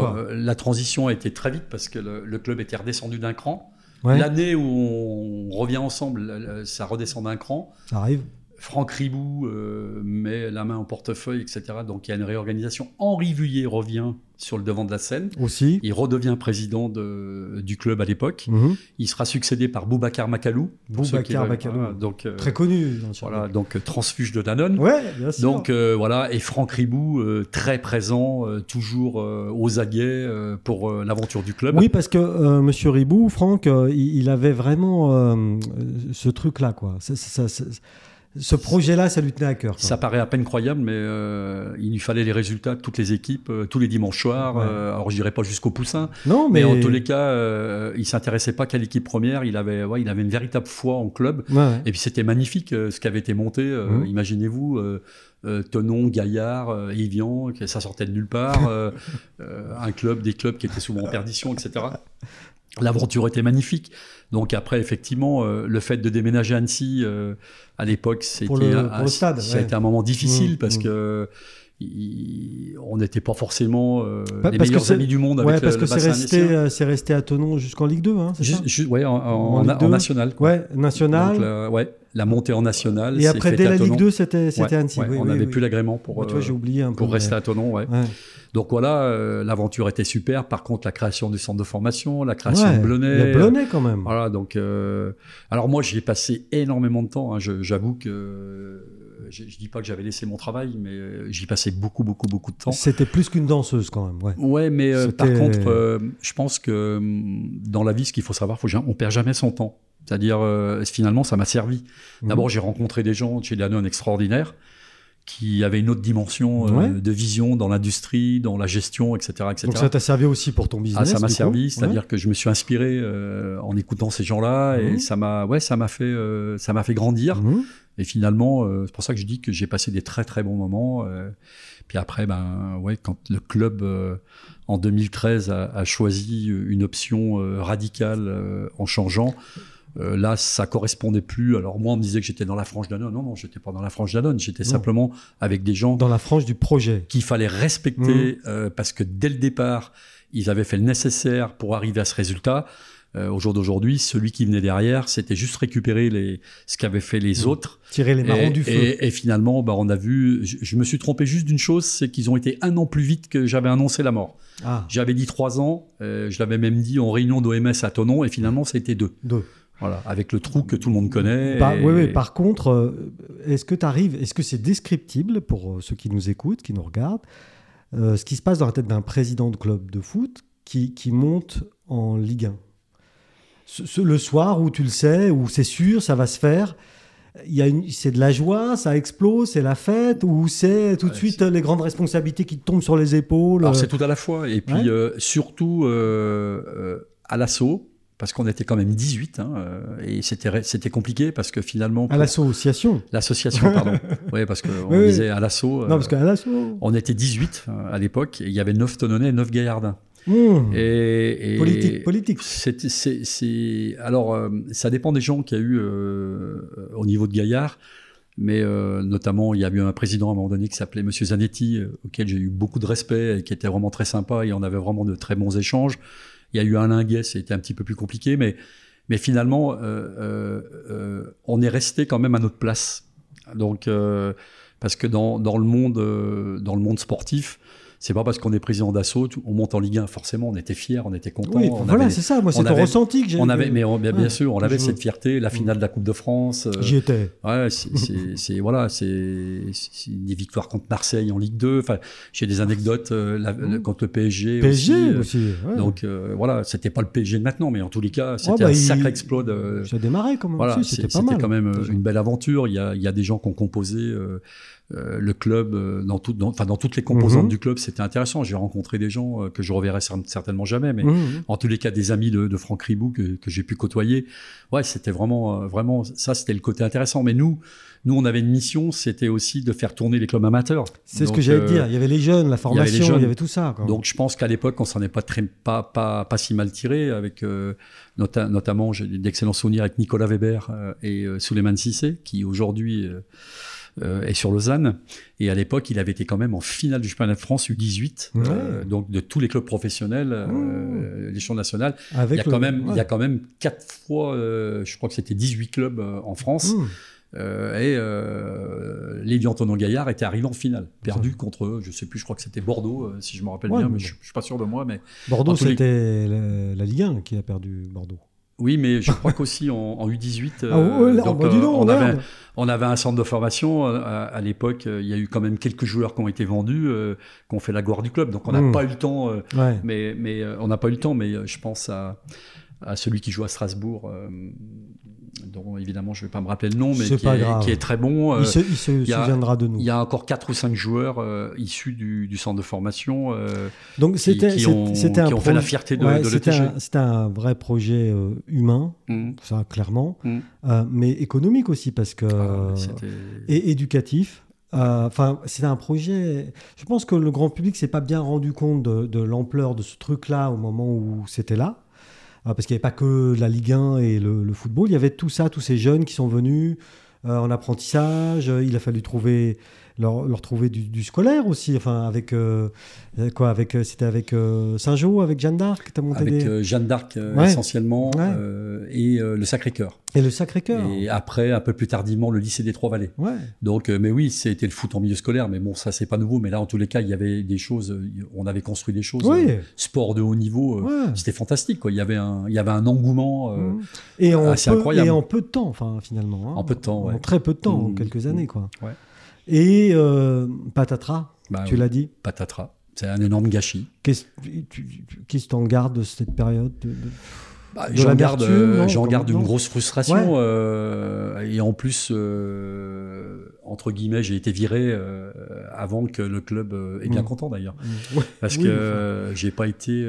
S1: ans,
S2: euh, la transition a été très vite parce que le, le club était redescendu d'un cran.
S1: ouais,
S2: L'année où on revient ensemble, le- le- ça redescend d'un cran.
S1: ça arrive.
S2: Franck Ribou euh, met la main au portefeuille, etc. Donc il y a une réorganisation. Henri Vuillet revient sur le devant de la scène.
S1: Aussi.
S2: Il redevient président de- du club à l'époque.
S1: Mhm.
S2: Il sera succédé par Boubacar Makalou.
S1: Boubacar. Makalou.
S2: Voilà, donc, euh,
S1: Très connu.
S2: voilà, donc euh, transfuge de Danone.
S1: Ouais, bien sûr.
S2: Donc euh, voilà, et Franck Ribou, très présent, toujours aux aguets pour l'aventure du club.
S1: Oui, parce que Monsieur Ribou, Franck, il, il avait vraiment ce truc-là, quoi. Ça- ce projet-là, ça lui tenait à cœur. quoi.
S2: Ça paraît à peine croyable, mais euh, il lui fallait les résultats de toutes les équipes, euh, tous les dimanches soirs.
S1: Ouais.
S2: euh, alors je dirais pas jusqu'au poussin,
S1: Non,
S2: mais,
S1: mais,
S2: en tous les cas, il s'intéressait pas qu'à l'équipe première. Il avait, ouais, il avait une véritable foi en club.
S1: Ouais.
S2: Et puis c'était magnifique ce qui avait été monté.
S1: Mhm.
S2: Imaginez-vous, Tenon, Gaillard, Evian, ça sortait de nulle part, un club, des clubs qui étaient souvent en perdition, etc. L'aventure était magnifique. Donc après, effectivement, euh, le fait de déménager à Annecy, euh, à l'époque, c'était un- ça a été un moment difficile
S1: Mhm,
S2: parce
S1: mhm.
S2: que il- on n'était pas forcément euh,
S1: Pa-
S2: les meilleurs amis du monde avec
S1: Ouais, parce
S2: le,
S1: que c'est resté, euh, c'est resté à Tonon jusqu'en Ligue 2, hein, c'est ça?
S2: Ju- ouais, en, en-
S1: En
S2: en-
S1: Ligue
S2: en
S1: 2.
S2: national. quoi.
S1: Ouais, national.
S2: Donc, la, ouais, la montée en national.
S1: et après, dès la Ligue
S2: Thonon.
S1: 2, c'était
S2: Ouais,
S1: Annecy.
S2: ouais,
S1: oui,
S2: on n'avait
S1: oui.
S2: plus l'agrément pour, euh,
S1: j'ai oublié un peu.
S2: pour rester à Tonon. Ouais. Donc voilà, euh, l'aventure était super. Par contre, la création du centre de formation, la création de
S1: a Blonay quand même.
S2: Voilà, donc. euh, alors moi, j'y ai passé énormément de temps. hein. J'avoue que. Je, je dis pas que j'avais laissé mon travail, mais j'y passais beaucoup, beaucoup, beaucoup de temps.
S1: C'était plus qu'une danseuse quand même. Ouais.
S2: Ouais, mais euh, par contre, euh, je pense que hum, dans la vie, ce qu'il faut savoir, faut, on perd jamais son temps. C'est-à-dire, euh, finalement, ça m'a servi.
S1: Mhm.
S2: D'abord, j'ai rencontré des gens chez Danone extraordinaires qui avaient une autre dimension euh,
S1: Ouais.
S2: de vision dans l'industrie, dans la gestion, etc. etc.
S1: Donc ça t'a servi aussi pour ton business
S2: Ah, ça m'a servi, c'est-à-dire
S1: Ouais.
S2: que je me suis inspiré euh, en écoutant ces gens-là et
S1: Mhm.
S2: ça m'a, ouais, ça m'a fait, ça m'a fait grandir.
S1: Mhm.
S2: Et finalement, c'est pour ça que je dis que j'ai passé des très très bons moments. puis après, ben ouais, quand le club euh, en 2013 a, a choisi une option euh, radicale euh, en changeant. Euh, là, ça correspondait plus. Alors moi, on me disait que j'étais dans la frange Danone. Non, non, j'étais pas dans la frange Danone. J'étais simplement avec des gens
S1: Dans la frange du projet.
S2: qu'il fallait respecter
S1: Mmh.
S2: euh, parce que dès le départ, ils avaient fait le nécessaire pour arriver à ce résultat. Euh, au jour d'aujourd'hui, celui qui venait derrière, c'était juste récupérer les, ce qu'avaient fait les mmh. autres.
S1: Tirer les marrons du feu.
S2: Et, finalement, bah, on a vu, je, me suis trompé juste d'une chose, c'est qu'ils ont été un an plus vite que j'avais annoncé la mort. Ah. J'avais dit trois ans, euh, je l'avais même dit en réunion d'OMS à Tonon, et finalement, ça a été deux.
S1: Deux.
S2: Voilà, avec le trou que tout le monde connaît.
S1: Bah, oui, oui, par contre, euh, est-ce que tu arrives, est-ce que c'est descriptible pour ceux qui nous écoutent, qui nous regardent, ce qui se passe dans la tête d'un président de club de foot qui, qui monte en Ligue 1 le soir où tu le sais, où c'est sûr, ça va se faire. C'est de la joie, ça explose, c'est la fête, ou c'est tout de suite les grandes responsabilités qui tombent sur les épaules.
S2: Alors c'est tout à la fois, et puis euh, surtout euh, euh, à l'assaut, parce qu'on était quand même 18, hein, et c'était, c'était compliqué parce que finalement...
S1: À l'association
S2: L'association, pardon. oui, parce qu'on disait à l'assaut...
S1: non, parce qu'à l'assaut...
S2: On était 18 à l'époque, et il y avait 9 Tonnonnais et 9 Gaillardins.
S1: Mmh. Et, politique, politique.
S2: C'est, alors, euh, ça dépend des gens qu'il y a eu euh, au niveau de Gaillard, mais euh, notamment, il y a eu un président à un moment donné qui s'appelait Monsieur Zanetti, auquel j'ai eu beaucoup de respect et qui était vraiment très sympa et on avait vraiment de très bons échanges. Il y a eu Alain Guet, c'était un petit peu plus compliqué, mais, mais finalement, on est resté quand même à notre place. Donc, parce que dans, dans, le monde, dans le monde sportif, c'est pas parce qu'on est président d'assaut, on monte en Ligue 1, forcément, on était fiers, on était contents. Oui,
S1: voilà, c'est ça, moi c'est ton ressenti que j'ai.
S2: On avait, mais bien, sûr, on avait cette fierté, la finale de la Coupe de France.
S1: Euh, J'y étais.
S2: Ouais, c'est voilà, c'est des victoires contre Marseille en Ligue 2. Enfin, j'ai des anecdotes euh, mmh. contre le PSG.
S1: PSG
S2: aussi.
S1: aussi
S2: Donc voilà, c'était pas le PSG de maintenant, mais en tous les cas, c'était bah, un sacré exploit. De...
S1: Ça démarré quand même.
S2: Voilà, c'était quand même une belle aventure. Il y a, il y a des gens qui ont composé. Euh, le club, euh, dans, tout, dans, dans toutes les composantes mhm. du club, c'était intéressant. J'ai rencontré des gens euh, que je reverrai certainement jamais, mais mhm. en tous les cas, des amis de, de Franck Ribou que, que j'ai pu côtoyer. Ouais, c'était vraiment, vraiment, ça, c'était le côté intéressant. Mais nous, nous, on avait une mission, c'était aussi de faire tourner les clubs amateurs.
S1: C'est ce que j'allais dire. Il y avait les jeunes, la formation, il y avait, tout ça.
S2: Donc, je pense qu'à l'époque, on s'en est pas, très, pas, pas, pas si mal tiré, avec notamment, j'ai d'excellents souvenirs avec Nicolas Weber et Souleymane Sissé, qui aujourd'hui euh, et sur Lausanne. Et à l'époque, il avait été quand même en finale du championnat de France U18, euh, donc de tous les clubs professionnels, euh, l'échelon national. il, y a quand même, il y a quand même quatre fois, je crois que c'était 18 clubs en France. Mmh. et euh, Lévi Antonin Gaillard était arrivé en finale, perdu contre, je sais plus, je crois que c'était Bordeaux, si je me rappelle bien, mais je, je, suis pas sûr de moi. Mais
S1: Bordeaux, c'était la, Ligue 1 qui a perdu Bordeaux.
S2: Oui, mais je crois qu'aussi en, U18, ah on, avait, on, avait, un centre de formation. Euh, à, l'époque, euh, il y a eu quand même quelques joueurs qui ont été vendus, euh, qui ont fait la gloire du club. Donc on n'a hmm. pas eu le temps, mais, mais on n'a pas eu le temps. Mais je pense à, à celui qui joue à Strasbourg dont évidemment je ne vais pas me rappeler le nom, mais qui est, très bon.
S1: il se, souviendra de nous.
S2: Il y a encore 4 ou 5 joueurs euh, issus du, centre de formation euh,
S1: Donc c'était,
S2: qui, ont, fait la fierté de, ouais,
S1: C'était un, vrai projet euh, humain, mm. ça clairement, mm. mais économique aussi, parce que. Ah, et éducatif. Enfin, c'était un projet. Je pense que le grand public s'est pas bien rendu compte de l'ampleur de ce truc-là au moment où c'était là. Ah, parce qu'il n'y avait pas que la Ligue 1 et le, football, il y avait tout ça, tous ces jeunes qui sont venus euh, en apprentissage, il a fallu trouver leur, trouver du, scolaire aussi, enfin avec euh, quoi, avec euh, c'était avec Saint-Jean, avec Jeanne d'Arc,
S2: as monté avec Jeanne d'Arc essentiellement et le Sacré-Cœur.
S1: Et le Sacré-Cœur.
S2: Et après, un peu plus tardivement, le lycée des Trois-Vallées.
S1: Ouais.
S2: Donc, mais oui, c'était le foot en milieu scolaire, mais bon, ça c'est pas nouveau. Mais là, en tous les cas, il y avait des choses, on avait construit des choses. sport de haut niveau, c'était fantastique. Quoi. Il y avait un, il y avait un engouement mmh. et assez incroyable.
S1: Et en peu de temps, enfin finalement.
S2: Hein. En peu de temps,
S1: En très peu de temps, en mmh. quelques années, quoi.
S2: Ouais.
S1: Et euh, patatras, bah tu l'as dit
S2: Patatras, c'est un énorme gâchis.
S1: Qu'est-ce qui t'en garde de cette période
S2: bah, J'en garde, euh, garde une grosse frustration. Euh, et en plus, entre guillemets, j'ai été viré avant que le club est bien mm. content d'ailleurs. Mm. Parce que j'ai pas été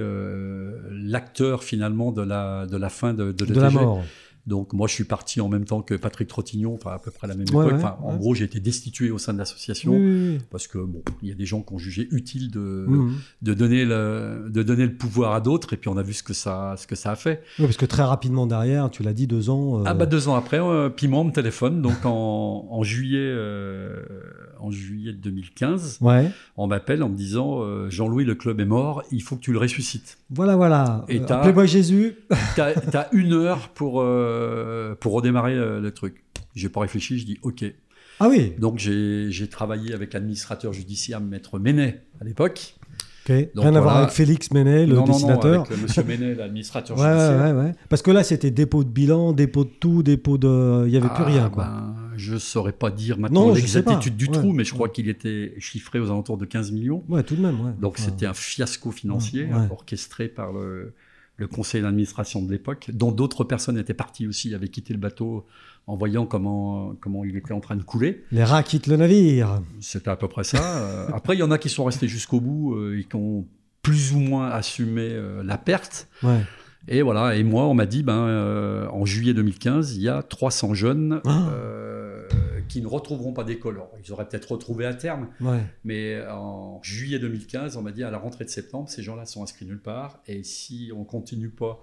S2: l'acteur finalement de la, de la fin de, de,
S1: de la mort.
S2: Donc moi, je suis parti en même temps que Patrick Trottignon, enfin à peu près à la même époque. enfin, en gros, j'ai été destitué au sein de l'association parce que bon, il y a des gens qui ont jugé utile de mmh. de donner le de donner le pouvoir à d'autres et puis on a vu ce que ça ce que ça a fait.
S1: Oui, parce que très rapidement derrière, tu l'as dit, deux ans.
S2: Euh, ah bah deux ans après, euh, Piment me téléphone donc en, en juillet euh, en juillet 2015,
S1: ouais.
S2: on m'appelle en me disant Jean-Louis, le club est mort, il faut que tu le ressuscites.
S1: Voilà, voilà. Et Appelez-moi Jésus.
S2: tu as, une heure pour, pour redémarrer le truc. J'ai pas réfléchi, je dis OK.
S1: Ah oui.
S2: Donc j'ai travaillé avec l'administrateur judiciaire, maître Ménet, à l'époque.
S1: Donc, Rien à voir avec Félix Ménet, le dessinateur.
S2: Non, avec euh, Monsieur Ménet, l'administrateur
S1: ouais, judiciaire. Ouais, ouais. Parce que là, c'était dépôt de bilan, dépôt de tout, dépôt de. Il n'y avait plus rien. Quoi.
S2: Ben, je ne saurais pas dire maintenant l'exactitude du trou, mais je crois qu'il était chiffré aux alentours de 15 millions.
S1: Ouais, tout de même.
S2: Donc c'était un fiasco financier orchestré par le, le conseil d'administration de l'époque, dont d'autres personnes étaient parties aussi, avaient quitté le bateau en voyant comment, comment il était en train de couler.
S1: Les rats quittent le navire.
S2: C'était à peu près ça. Euh, après, il y en a qui sont restés jusqu'au bout euh, et qui ont plus ou moins assumé euh, la perte.
S1: Ouais.
S2: Et voilà, et moi, on m'a dit, ben, en juillet 2015, il y a 300 jeunes ah. Qui ne retrouveront pas d'école. Ils auraient peut-être retrouvé à terme,
S1: ouais.
S2: mais en juillet 2015, on m'a dit, à la rentrée de septembre, ces gens-là sont inscrits nulle part, et si on continue pas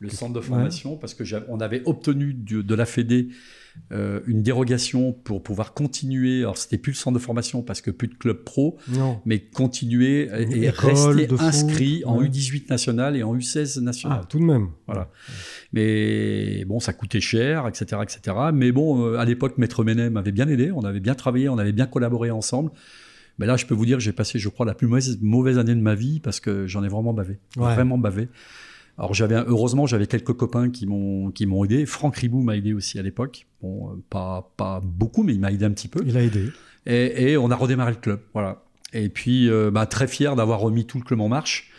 S2: le centre de formation, parce que on avait obtenu de la Fédé euh, une dérogation pour pouvoir continuer. Alors c'était plus le centre de formation parce que plus de club pro, mais continuer et, rester inscrit en U18 national et en U16 national.
S1: Ah, tout de même.
S2: Voilà. Mais bon, ça coûtait cher, etc., etc. Mais bon, euh, à l'époque, Maître Ménet m'avait bien aidé. On avait bien travaillé, on avait bien collaboré ensemble. Mais là, je peux vous dire, j'ai passé, je crois, la plus mauvaise, mauvaise année de ma vie parce que j'en ai vraiment bavé, vraiment bavé. Alors j'avais heureusement j'avais quelques copains qui m'ont qui m'ont aidé. Franck Ribou m'a aidé aussi à l'époque. Bon, euh, pas pas beaucoup, mais il m'a aidé un petit peu.
S1: Il a aidé.
S2: Et, on a redémarré le club, voilà. Et puis euh, bah, très fier d'avoir remis tout le club en marche.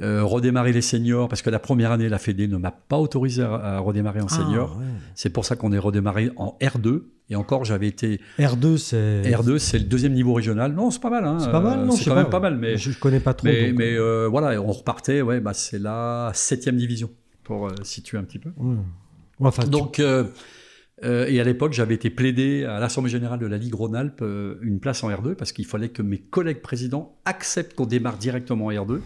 S2: Euh, redémarrer les seniors, parce que la première année, la Fédé ne m'a pas autorisé à, redémarrer en ah, senior. C'est pour ça qu'on est redémarré en R2. Et encore, j'avais été.
S1: R2, c'est.
S2: R2, c'est le deuxième niveau régional. Non, c'est pas mal. Hein.
S1: C'est pas mal, non
S2: C'est quand même pas mal. Mais,
S1: je connais pas trop.
S2: Mais, mais euh, voilà, on repartait. Ouais, bah, c'est la septième division, pour euh, situer un petit peu.
S1: Enfin,
S2: Donc. et à l'époque, j'avais été plaidé à l'Assemblée générale de la Ligue Rhône-Alpes une place en R2 parce qu'il fallait que mes collègues présidents acceptent qu'on démarre directement en R2.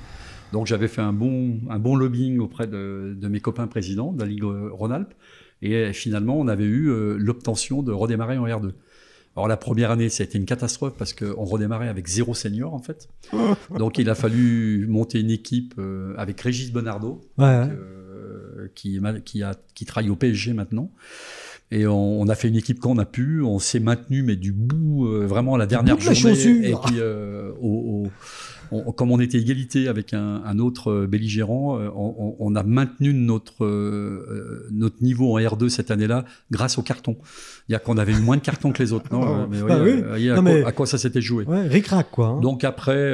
S2: Donc j'avais fait un bon, un bon lobbying auprès de, mes copains présidents de la Ligue Rhône-Alpes. Et finalement, on avait eu euh, l'obtention de redémarrer en R2. Alors la première année, ça a été une catastrophe parce qu'on redémarrait avec zéro senior en fait. Donc il a fallu monter une équipe euh, avec Régis Bonardo, euh, qui, qui, a, qui travaille au PSG maintenant. Et on, a fait une équipe qu'on a pu, on s'est maintenu mais du bout, vraiment à la dernière journée. Et puis au comme on était égalité avec un, autre euh, belligérant, euh, on, a maintenu notre, euh, notre niveau en R2 cette année-là grâce au carton. Il y a qu'on avait eu moins de cartons que les autres. Non, mais, oui, à, quoi, ça s'était joué.
S1: Ouais, ric quoi. Hein.
S2: Donc après,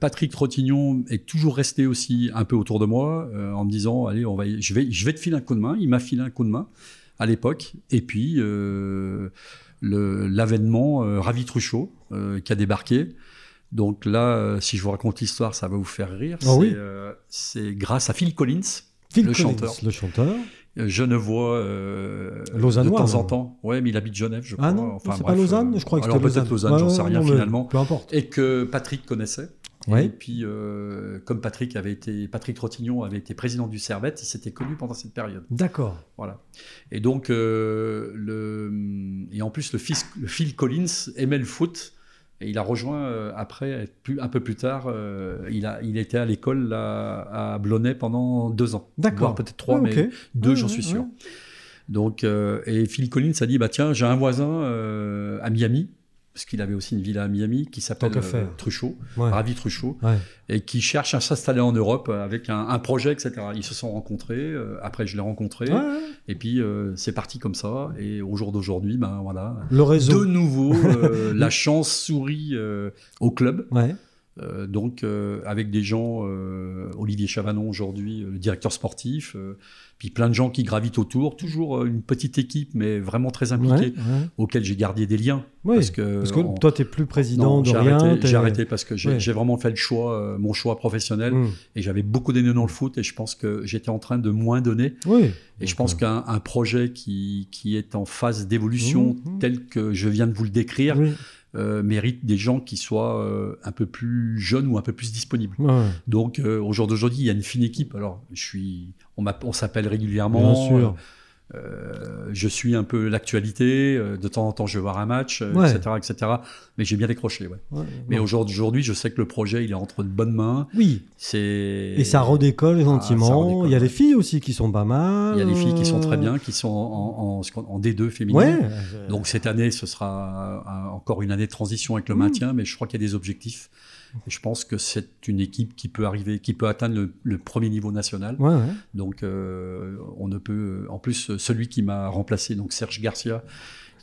S2: Patrick Trottignon est toujours resté aussi un peu autour de moi en me disant, allez, on va, je vais, je vais te filer un coup de main. Il m'a filé un coup de main à l'époque. Et puis l'avènement Ravi Truchot qui a débarqué. Donc là, euh, si je vous raconte l'histoire, ça va vous faire rire.
S1: Oh
S2: c'est grâce à Phil Collins,
S1: le chanteur. Le chanteur.
S2: Euh, Genevois euh, de temps en temps. Ouais, mais il habite Genève, je
S1: ah
S2: crois.
S1: Ah non, enfin, c'est pas Lausanne Je crois que
S2: c'était peut-être Lausanne, j'en sais rien finalement.
S1: Peu importe.
S2: Et que Patrick connaissait. Et puis, comme Patrick avait été, Patrick Trottignon avait été président du Servette, il s'était connu pendant cette période.
S1: D'accord.
S2: Voilà. Et donc, le, et en plus, le, fils, le Phil Collins aimait le foot. Et il a rejoint euh, après, un peu plus tard, euh, il, a, il était à l'école à, Blonay pendant deux ans.
S1: D'accord.
S2: Peut-être trois, ah, mais deux, j'en suis sûr. Donc, euh, et Phil Collins a dit bah tiens, j'ai un voisin à Miami parce qu'il avait aussi une villa à Miami qui s'appelle euh, Truchot, Ravi Truchot, et qui cherche à s'installer en Europe avec un, projet, etc. Ils se sont rencontrés, euh, après je l'ai rencontré, et puis euh, c'est parti comme ça, et au jour d'aujourd'hui, ben voilà,
S1: le réseau.
S2: de nouveau, la chance sourit au club. Donc avec des gens, Olivier Chavanon aujourd'hui, le directeur sportif, puis plein de gens qui gravitent autour, toujours euh, une petite équipe, mais vraiment très impliquée, auquel j'ai gardé des liens.
S1: parce que, parce que toi, tu n'es plus président de rien.
S2: J'ai arrêté parce que j'ai vraiment fait le choix, euh, mon choix professionnel, hmm. et j'avais beaucoup donné dans le foot, et je pense que j'étais en train de moins donner. Et je pense qu'un projet qui, qui, est en phase d'évolution, hmm, hmm. tel que je viens de vous le décrire, euh, mérite des gens qui soient euh, un peu plus jeunes ou un peu plus disponibles. Donc euh, au jour d'aujourd'hui, il y a une fine équipe. Alors je suis, on, on s'appelle régulièrement.
S1: Bien sûr.
S2: Euh, je suis un peu l'actualité, euh, de temps en temps je vais voir un match, etc., euh, etc. Mais j'ai bien décroché. Ouais. mais aujourd'hui, je sais que le projet, il est entre de bonnes mains.
S1: Oui.
S2: C'est
S1: et ça redécolle ah, gentiment. il y a les filles aussi qui sont pas mal.
S2: Il y a des filles qui sont très bien, qui sont en, en, D2 féminin. Donc cette année, ce sera encore une année de transition avec le mmh. maintien, mais je crois qu'il y a des objectifs je pense que c'est une équipe qui peut arriver, qui peut atteindre le, premier niveau national. Donc, euh, on ne peut. En plus, celui qui m'a remplacé, donc Serge Garcia,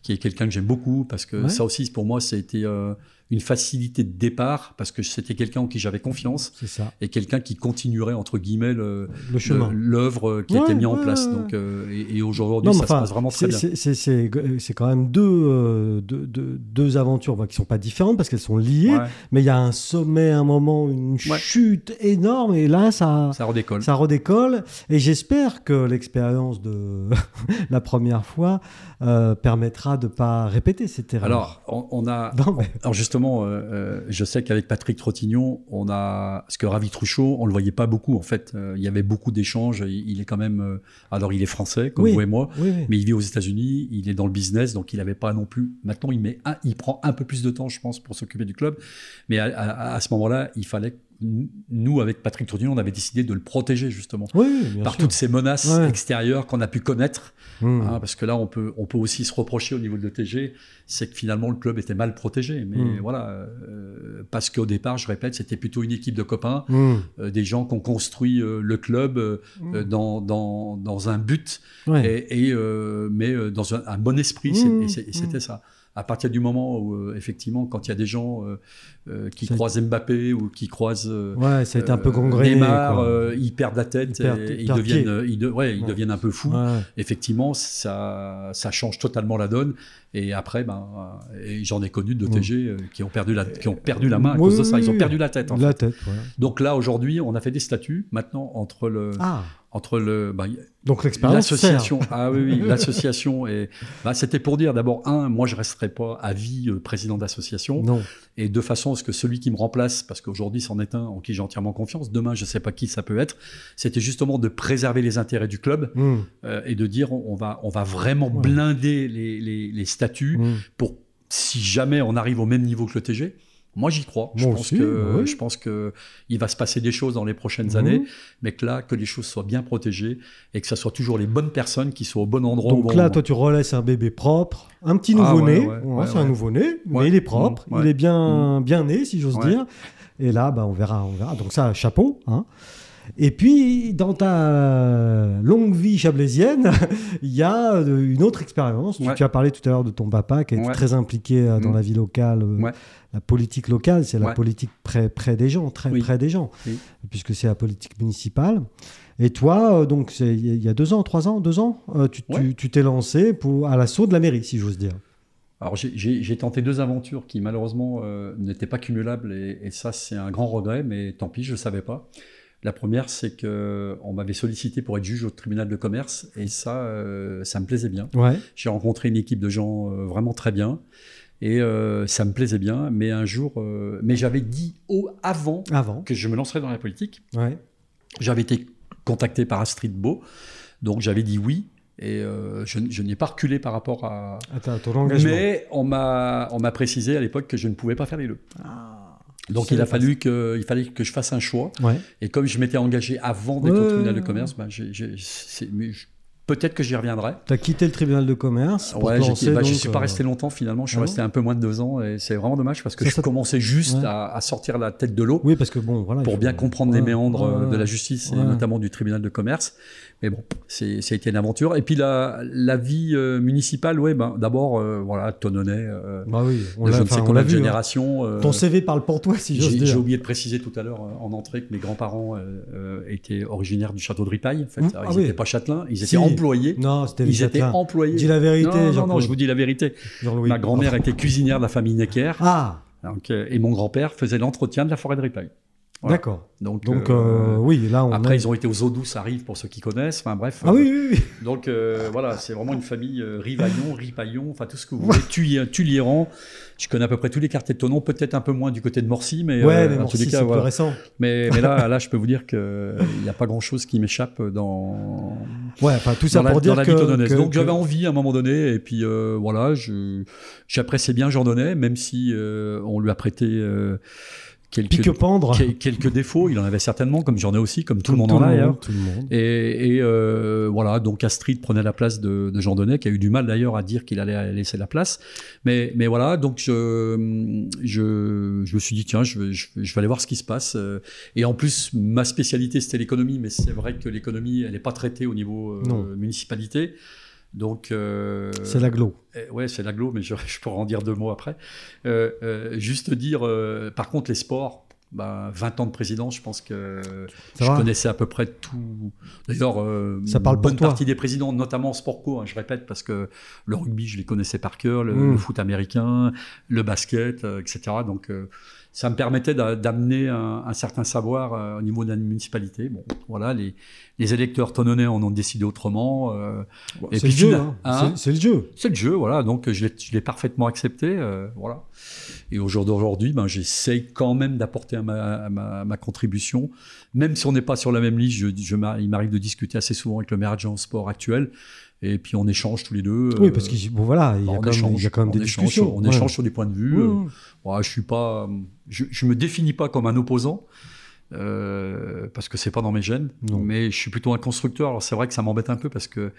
S2: qui est quelqu'un que j'aime beaucoup, parce que ça aussi, pour moi, ça a été euh, une facilité de départ parce que c'était quelqu'un en qui j'avais confiance
S1: ça.
S2: et quelqu'un qui continuerait entre guillemets
S1: le, chemin,
S2: l'œuvre qui a été mise en place. Donc euh, et, aujourd'hui ça se passe vraiment très bien.
S1: C'est quand même deux, euh, deux, deux, aventures qui sont pas différentes parce qu'elles sont liées, mais il y a un sommet, un moment, une chute énorme et là ça
S2: ça redécolle.
S1: Ça redécolle et j'espère que l'expérience de la première fois euh, permettra de pas répéter cette erreur.
S2: Alors on, a alors justement euh, euh, je sais qu'avec Patrick Trottignon, on a, parce que Ravi Truchot, on le voyait pas beaucoup en fait. Euh, il y avait beaucoup d'échanges. Il, est quand même, alors il est français comme vous et moi, mais il vit aux États-Unis. Il est dans le business, donc il n'avait pas non plus. Maintenant, il met, un, il prend un peu plus de temps, je pense, pour s'occuper du club. Mais à, ce moment-là, il fallait nous, avec Patrick Trottignon, on avait décidé de le protéger justement par toutes ces menaces extérieures qu'on a pu connaître. Mmh. Hein, parce que là, on peut, on peut aussi se reprocher au niveau de l'ETG, c'est que finalement le club était mal protégé. Mais mmh. voilà, euh, parce qu'au départ, je répète, c'était plutôt une équipe de copains, mmh. euh, des gens qui ont construit euh, le club dans, dans, dans, un but, et, mais dans un, bon esprit, et c'était ça à partir du moment où, euh, effectivement, quand il y a des gens euh, euh, qui croisent Mbappé ou qui croisent
S1: ouais, ça a été un peu
S2: Neymar, ils perdent la tête et, ils, deviennent, ils, ouais, ils deviennent un peu fous. Effectivement, ça, ça change totalement la donne. Et après, ben, j'en ai connu de TG qui ont perdu la, qui ont perdu la main à cause de ça. Ils ont perdu la tête. En
S1: la tête
S2: Donc là, aujourd'hui, on a fait des statuts. Maintenant, entre le,
S1: ah
S2: entre le
S1: bah, donc l'expérience
S2: l'association. Ah oui, oui l'association et bah, c'était pour dire d'abord un moi je resterai pas à vie euh, président d'association.
S1: Non.
S2: Et de façon à ce que celui qui me remplace parce qu'aujourd'hui c'en est un en qui j'ai entièrement confiance demain je sais pas qui ça peut être c'était justement de préserver les intérêts du club
S1: mmh.
S2: euh, et de dire on, va on va vraiment blinder les, les, les statuts mmh. pour si jamais on arrive au même niveau que le TG moi, j'y crois. je, pense que, je pense que il va se passer des choses dans les prochaines mhm. années, mais que là, que les choses soient bien protégées et que ce soit toujours les bonnes personnes qui soient au bon endroit.
S1: Donc là, toi, tu relaisses un bébé propre, un petit ah nouveau-né. c'est un nouveau-né, mais il est propre, il est bien, mhm. bien né, si j'ose dire. Et là, bah, on verra, on verra. Donc ça, chapeau. Hein. Et puis, dans ta longue vie chablaisienne, il y a euh, une autre expérience. Tu, as parlé tout à l'heure de ton papa qui est très impliqué euh, dans mm. la vie locale. Euh, la politique locale, c'est la politique près, près des gens, très près des gens, puisque c'est la politique municipale. Et toi, donc, il y a deux ans, trois ans, deux ans, tu t'es lancé pour, à l'assaut de la mairie, si j'ose dire.
S2: Alors j'ai tenté deux aventures qui malheureusement n'étaient pas cumulables et, et ça c'est un grand regret, mais tant pis, je ne savais pas. La première, c'est qu'on m'avait sollicité pour être juge au tribunal de commerce et ça, euh, ça me plaisait bien. J'ai rencontré une équipe de gens euh, vraiment très bien et euh, ça me plaisait bien. Mais un jour, mais j'avais dit au, avant,
S1: avant,
S2: que je me lancerais dans la politique.
S1: Ouais.
S2: J'avais été contacté par Astrid Beau, donc j'avais dit oui. Et je, je n'ai pas reculé par rapport à.
S1: ton engagement.
S2: Mais on m'a précisé à l'époque que je ne pouvais pas faire les deux. Ah. Donc il a fallu que, il fallait que je fasse un choix. Et comme je m'étais engagé avant d'être au tribunal de commerce, ben, peut-être que j'y reviendrai.
S1: Tu as quitté le tribunal de commerce
S2: pour Ouais, je ne suis pas euh, resté longtemps finalement. Je suis ah resté un peu moins de deux ans et c'est vraiment dommage parce que je commençais juste à, sortir la tête de l'eau.
S1: Oui, parce que bon, voilà.
S2: Pour bien comprendre les méandres de la justice et notamment du tribunal de commerce. Mais bon, c'est, ça a été une aventure. Et puis la, la vie euh, municipale, ouais, ben, d'abord, euh, voilà, Tononnet, euh,
S1: bah oui,
S2: on je ne sais combien de hein. génération.
S1: Ton CV parle pour toi, si j'ose dire.
S2: J'ai oublié de préciser tout à l'heure en entrée que mes grands-parents étaient originaires du château de Ripaille. En fait. Mmh. ils n'étaient ah pas châtelains, ils étaient employés.
S1: Non, c'était
S2: Ils étaient employés.
S1: Dis la vérité,
S2: Non, non, non, je vous dis la vérité. Ma grand-mère était cuisinière de la famille Necker.
S1: Ah
S2: donc, Et mon grand-père faisait l'entretien de la forêt de Ripaille.
S1: D'accord. Donc, donc euh, oui, là on
S2: après ils ont été aux eaux douces à Rive pour ceux qui connaissent. Enfin bref.
S1: Ah oui, oui, oui.
S2: Donc euh, voilà, c'est vraiment une famille euh, Rivaillon, Ripaillon, enfin tout ce que vous voulez. Tulieran. Je connais à peu près tous les quartiers de Tonon, peut-être un peu moins du côté de Morcy, mais,
S1: ouais, mais Morcy, c'est plus récent.
S2: Mais, mais là, là, je peux vous dire qu'il n'y a pas grand-chose qui m'échappe dans.
S1: Ouais, enfin tout ça pour dire
S2: la
S1: que,
S2: Donc j'avais envie à un moment donné, et puis voilà, j'appréciais bien Jean Donnet, même si on lui a prêté
S1: quelques,
S2: quelques défauts, il en avait certainement, comme j'en ai aussi, comme tout le monde en a d'ailleurs. Et, et euh, voilà, donc Astrid prenait la place de, de Jean Donnet, qui a eu du mal d'ailleurs à dire qu'il allait laisser la place. Mais, mais voilà, donc je, je, je me suis dit, tiens, je vais, je, vais aller voir ce qui se passe. Et en plus, ma spécialité, c'était l'économie, mais c'est vrai que l'économie, elle n'est pas traitée au niveau euh, municipalité. Donc,
S1: euh, c'est l'aglo.
S2: Eh, ouais, c'est l'aglo, mais je, je, pourrais en dire deux mots après. Euh, euh, juste dire, par contre, les sports, bah, 20 ans de président, je pense que je connaissais à peu près tout. D'ailleurs,
S1: ça parle
S2: bonne partie des présidents, notamment en sport co, hein, je répète, parce que le rugby, je les connaissais par cœur, le,
S1: mmh.
S2: le foot américain, le basket, etc. Donc, ça me permettait d'amener un, un, certain savoir euh, au niveau de la municipalité. Bon, voilà, les, les électeurs tononnais en ont décidé autrement. Euh,
S1: c'est le, jeu, hein. hein c'est le jeu.
S2: C'est le jeu, voilà. Donc je l'ai parfaitement accepté, euh, voilà. Et au jour d'aujourd'hui, ben, j'essaye quand même d'apporter ma, ma, ma, contribution, même si on n'est pas sur la même liste. Je, je, il m'arrive de discuter assez souvent avec le maire adjoint sport actuel et puis on échange tous les deux.
S1: Oui, parce qu'il bon, voilà, il, y a quand même, il y a quand même des discussions.
S2: on échange sur des points de vue. Mmh. Euh, je suis pas, je, je, me définis pas comme un opposant. Euh, parce que c'est pas dans mes gènes, non. mais je suis plutôt un constructeur. Alors c'est vrai que ça m'embête un peu parce que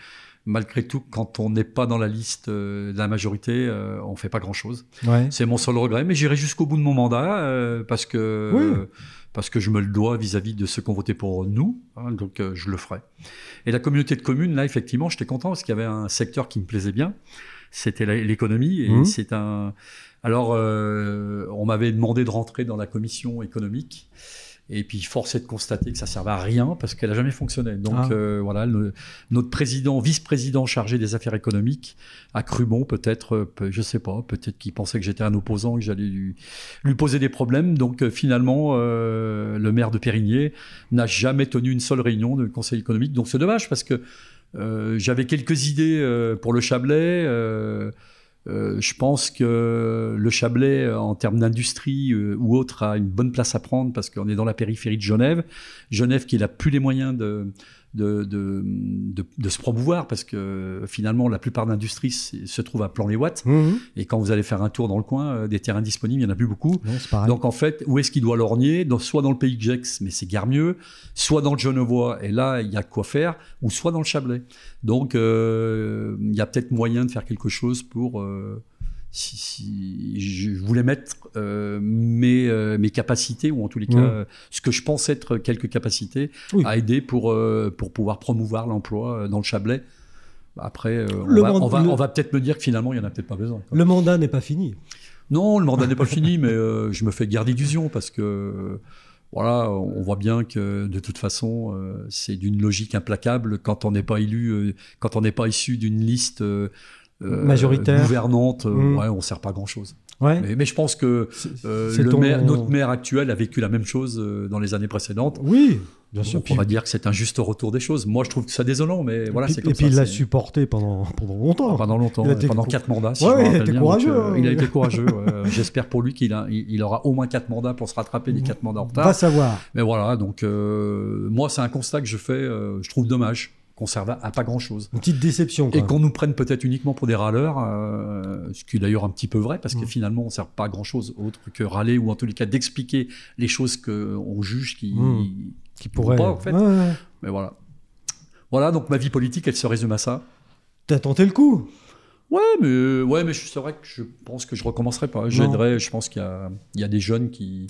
S2: malgré tout, quand on n'est pas dans la liste euh, de la majorité, euh, on fait pas grand chose.
S1: Ouais.
S2: C'est mon seul regret, mais j'irai jusqu'au bout de mon mandat euh, parce que
S1: oui
S2: parce que je me le dois vis-à-vis de ceux qui ont voté pour nous, hein, donc euh, je le ferai. Et la communauté de communes, là, effectivement, j'étais content parce qu'il y avait un secteur qui me plaisait bien, c'était l'économie, et
S1: Mmh.
S2: c'est un... Alors, euh, on m'avait demandé de rentrer dans la commission économique, et puis force est de constater que ça servait à rien parce qu'elle a jamais fonctionné. Donc
S1: Ah.
S2: euh, voilà, le- notre président, vice-président chargé des affaires économiques a cru bon, peut-être, euh, je sais pas, peut-être qu'il pensait que j'étais un opposant, que j'allais lui, lui poser des problèmes. Donc euh, finalement, euh, le maire de Périgné n'a jamais tenu une seule réunion de conseil économique. Donc c'est dommage parce que euh, j'avais quelques idées euh, pour le Chablais. Euh, je pense que le Chablais, euh, en termes d'industrie euh, ou autre, a une bonne place à prendre parce qu'on est dans la périphérie de Genève. Genève qui n'a plus les moyens de, de, de, de, de se promouvoir parce que finalement, la plupart d'industries se trouvent à Plan-les-Ouates.
S1: Mmh.
S2: Et quand vous allez faire un tour dans le coin, euh, des terrains disponibles, il n'y en a plus beaucoup.
S1: Non.
S2: Donc en fait, où est-ce qu'il doit lorgner? Dans- Soit dans le pays de Gex, mais c'est guère mieux, soit dans le Genevois, et là, il y a quoi faire, ou soit dans le Chablais. Donc euh, il y a peut-être moyen de faire quelque chose pour... euh, si, si je voulais mettre euh, mes, euh, mes capacités, ou en tous les cas, euh, ce que je pense être quelques capacités,
S1: Oui.
S2: à aider pour, pour pouvoir promouvoir l'emploi dans le Chablais. Après, on, va, on va,
S1: le-
S2: on va peut-être me dire que finalement, il n'y en a peut-être pas besoin. quoi.
S1: Le mandat n'est pas fini.
S2: Non, le mandat n'est pas fini, mais je me fais guère d'illusions parce que voilà, on voit bien que de toute façon, euh, c'est d'une logique implacable quand on n'est pas élu, euh, quand on n'est pas issu d'une liste euh,
S1: Majoritaire.
S2: gouvernante, euh,
S1: Mm.
S2: ouais, on sert pas à grand chose.
S1: Ouais.
S2: Mais, mais je pense que euh,
S1: c'est
S2: le
S1: ton-
S2: maire- notre maire actuel a vécu la même chose euh, dans les années précédentes.
S1: Oui, bien sûr.
S2: On va dire que c'est un juste retour des choses. Moi, je trouve que ça désolant, mais voilà,
S1: et
S2: c'est
S1: puis,
S2: comme
S1: et puis
S2: ça.
S1: il l'a supporté pendant, pendant longtemps.
S2: Ah, pendant longtemps,
S1: Il a
S2: ouais,
S1: été
S2: pendant quatre mandats. Si
S1: Ouais, il a été
S2: bien.
S1: courageux,
S2: Donc, euh, il a été courageux. J'espère pour lui qu'il a, il, il aura au moins quatre mandats pour se rattraper des quatre mandats en retard.
S1: Va savoir.
S2: Mais voilà, donc euh, moi, c'est un constat que je fais. euh, je trouve dommage qu'on serve à, pas grand chose.
S1: Une petite déception. quand
S2: Et qu'on nous prenne peut-être uniquement pour des râleurs, euh, ce qui est d'ailleurs un petit peu vrai, parce que
S1: Mm.
S2: finalement, on ne sert pas à grand chose autre que râler, ou en tous les cas d'expliquer les choses qu'on juge qui,
S1: Mm. qui pourrait.
S2: pas, en fait.
S1: Ouais, ouais.
S2: Mais voilà. Voilà, donc ma vie politique, elle se résume à ça.
S1: T'as tenté le coup?
S2: Ouais, mais, ouais, mais c'est vrai que je pense que je recommencerai pas. J'aiderai, je pense qu'il y a, il y a des jeunes qui.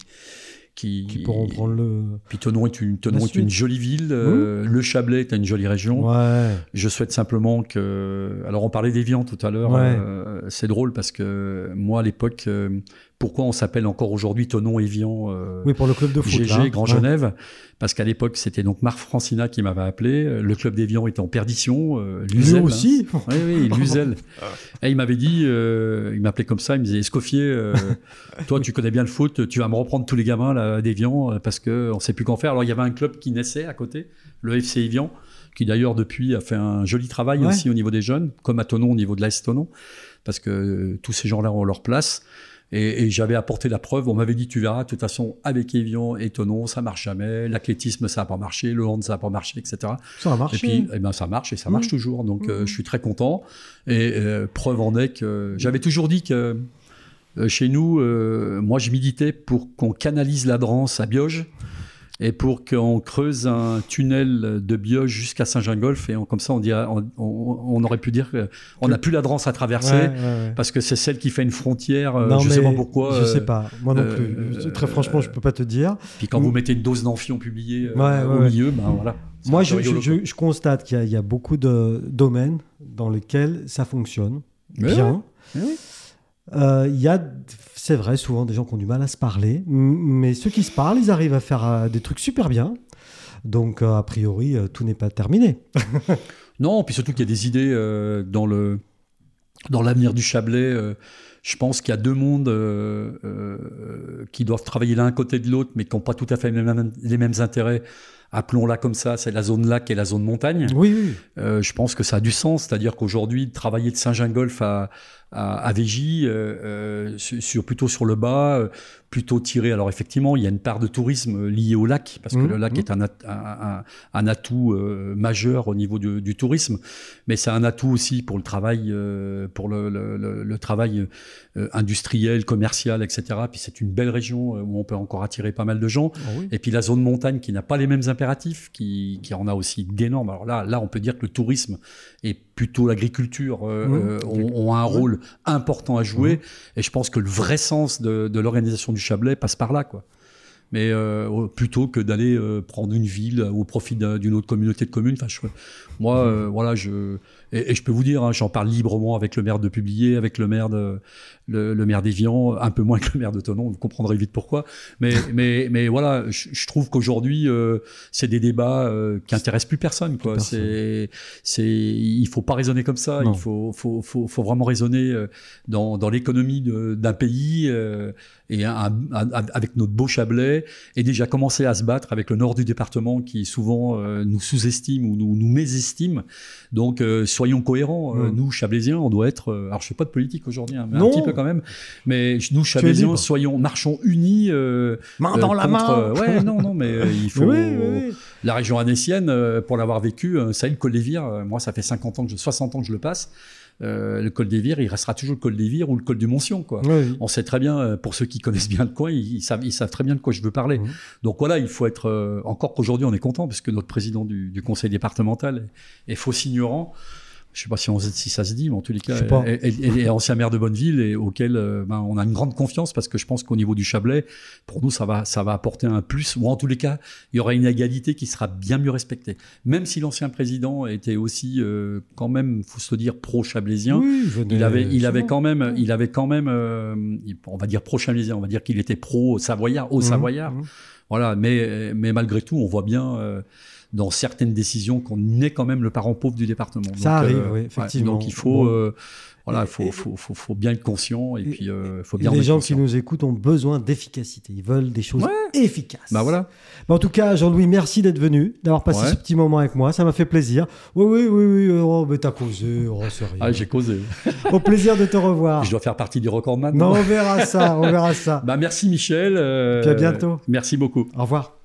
S2: Qui,
S1: Qui pourront prendre le.
S2: Puis Tonon est une, est jolie ville. euh, Le Chablais est une jolie région.
S1: Ouais.
S2: Je souhaite simplement que. Alors, on parlait d'Evian tout à l'heure.
S1: Ouais.
S2: euh, c'est drôle parce que moi, à l'époque, pourquoi on s'appelle encore aujourd'hui Tonon Evian
S1: Oui, pour le club de foot.
S2: GG, Grand Genève. Parce qu'à l'époque, c'était donc Marc Francina qui m'avait appelé. Le club d'Evian était en perdition.
S1: Lui hein. aussi
S2: Oui, oui, Luzel. Et il m'avait dit, il m'appelait comme ça, il me disait Escoffier, toi, tu connais bien le foot, tu vas me reprendre tous les gamins d'Evian parce qu'on ne sait plus qu'en faire. Alors, il y avait un club qui naissait à côté, le FC Evian qui d'ailleurs depuis a fait un joli travail aussi au niveau des jeunes, comme à Tonon au niveau de l'AS Tonon, parce que tous ces gens-là ont leur place. Et, j'avais apporté la preuve. On m'avait dit, tu verras, de toute façon, avec Evian et Tonon, ça marche jamais. L'athlétisme, ça n'a pas marché. Le hand, ça n'a pas marché, etc.
S1: Ça a marché.
S2: Et puis, eh ben, ça marche et ça marche mmh. toujours. Donc, euh, mmh. je suis très content. Et euh, preuve en est que j'avais toujours dit que euh, chez nous, moi, je militais pour qu'on canalise la drance à Bioge et pour qu'on creuse un tunnel de Bioche jusqu'à Saint-Gingolf. Et comme ça, on, on, aurait pu dire qu'on n'a plus la Drance à traverser, parce que c'est celle qui fait une frontière. Euh, je ne sais pas pourquoi.
S1: Je ne sais pas. Moi non plus. Euh, Très franchement, je ne peux pas te dire.
S2: Puis quand vous mettez une dose d'amphion publiée euh, au milieu, ben voilà.
S1: Moi, je, je, constate qu'il y, a beaucoup de domaines dans lesquels ça fonctionne bien. Il y a c'est vrai, souvent des gens qui ont du mal à se parler, mais ceux qui se parlent, ils arrivent à faire euh, des trucs super bien. Donc, euh, a priori, euh, tout n'est pas terminé.
S2: non, puis surtout qu'il y a des idées dans le dans l'avenir du Chablais. je pense qu'il y a deux mondes qui doivent travailler l'un côté de l'autre, mais qui n'ont pas tout à fait les mêmes, les mêmes intérêts appelons-la comme ça, c'est la zone lac et la zone montagne.
S1: Oui, oui.
S2: je pense que ça a du sens, c'est-à-dire qu'aujourd'hui, travailler de Saint-Gingolf à, à, à Végy, euh, sur, plutôt sur le bas, plutôt tiré. Alors effectivement, il y a une part de tourisme liée au lac, parce que mmh, le lac mmh. est un, un, un, atout euh, majeur au niveau du, du tourisme, mais c'est un atout aussi pour le travail, euh, pour le, le, le, travail euh, industriel, commercial, etc. Puis c'est une belle région où on peut encore attirer pas mal de gens. Ah Et puis la zone montagne qui n'a pas les mêmes impératifs, qui, qui en a aussi d'énormes. Alors là, là, on peut dire que le tourisme et plutôt l'agriculture mmh. ont, ont, un rôle important à jouer. Et je pense que le vrai sens de, de l'organisation du Chablais passe par là, quoi. Mais euh, plutôt que d'aller euh, prendre une ville au profit d'une autre communauté de communes. Enfin, moi, euh, voilà, je et, je peux vous dire, hein, j'en parle librement avec le maire de Publier, avec le maire de le, maire d'Evian, un peu moins que le maire de Tonon. Vous comprendrez vite pourquoi. Mais mais mais voilà, je, trouve qu'aujourd'hui, c'est des débats qui intéressent plus personne. Quoi. C'est c'est il faut pas raisonner comme ça. Il faut faut, faut faut vraiment raisonner dans dans l'économie d'un pays et avec notre beau Chablais, et déjà commencer à se battre avec le nord du département qui souvent euh, nous sous-estime ou nous, nous mésestime. Donc euh, soyons cohérents. Euh, nous, Chablaisiens, on doit être. alors je fais pas de politique aujourd'hui, hein, mais un petit peu quand même. Mais nous, Chablaisiens, soyons, marchons unis.
S1: main dans la main.
S2: ouais, non, non, mais il faut. La région anécienne, pour l'avoir vécu, ça y est, le col des Vires. moi, ça fait 50 ans que je, 60 ans que je le passe. Euh, le col des Vires, il restera toujours le col des Vires ou le col du Montsion. Quoi. On sait très bien, euh, pour ceux qui connaissent bien le coin, ils, savent, ils savent, très bien de quoi je veux parler. Donc voilà, il faut être. Euh, encore qu'aujourd'hui, on est content, parce que notre président du, du conseil départemental est, est faux ignorant je sais pas si, on, si ça se dit, mais en tous les cas, elle, est ancien maire de Bonneville et auquel euh, ben, on a une grande confiance parce que je pense qu'au niveau du Chablais, pour nous, ça va, ça va apporter un plus, ou en tous les cas, il y aura une égalité qui sera bien mieux respectée. Même si l'ancien président était aussi, euh, quand même, faut se le dire, pro-chablaisien, il avait, il avait quand même, il avait quand même, euh, on va dire pro-chablaisien, on va dire qu'il était pro-savoyard, au mmh, Savoyard. Mmh. Voilà, mais, mais malgré tout, on voit bien dans certaines décisions qu'on est quand même le parent pauvre du département.
S1: Ça arrive, euh, oui, effectivement.
S2: donc il faut, euh, voilà, faut, faut, faut, faut, bien être conscient et, puis euh, faut bien.
S1: Les gens qui nous écoutent ont besoin d'efficacité. Ils veulent des choses efficaces.
S2: Bah voilà.
S1: en tout cas, Jean-Louis, merci d'être venu, d'avoir passé ce petit moment avec moi. Ça m'a fait plaisir. Oui, oui, oui, oui. Oh, mais t'as causé. Oh,
S2: ah, j'ai causé.
S1: Au plaisir de te revoir.
S2: Je dois faire partie du record maintenant.
S1: Non, on verra ça. On verra ça.
S2: bah merci Michel.
S1: puis à bientôt.
S2: Merci beaucoup.
S1: Au revoir.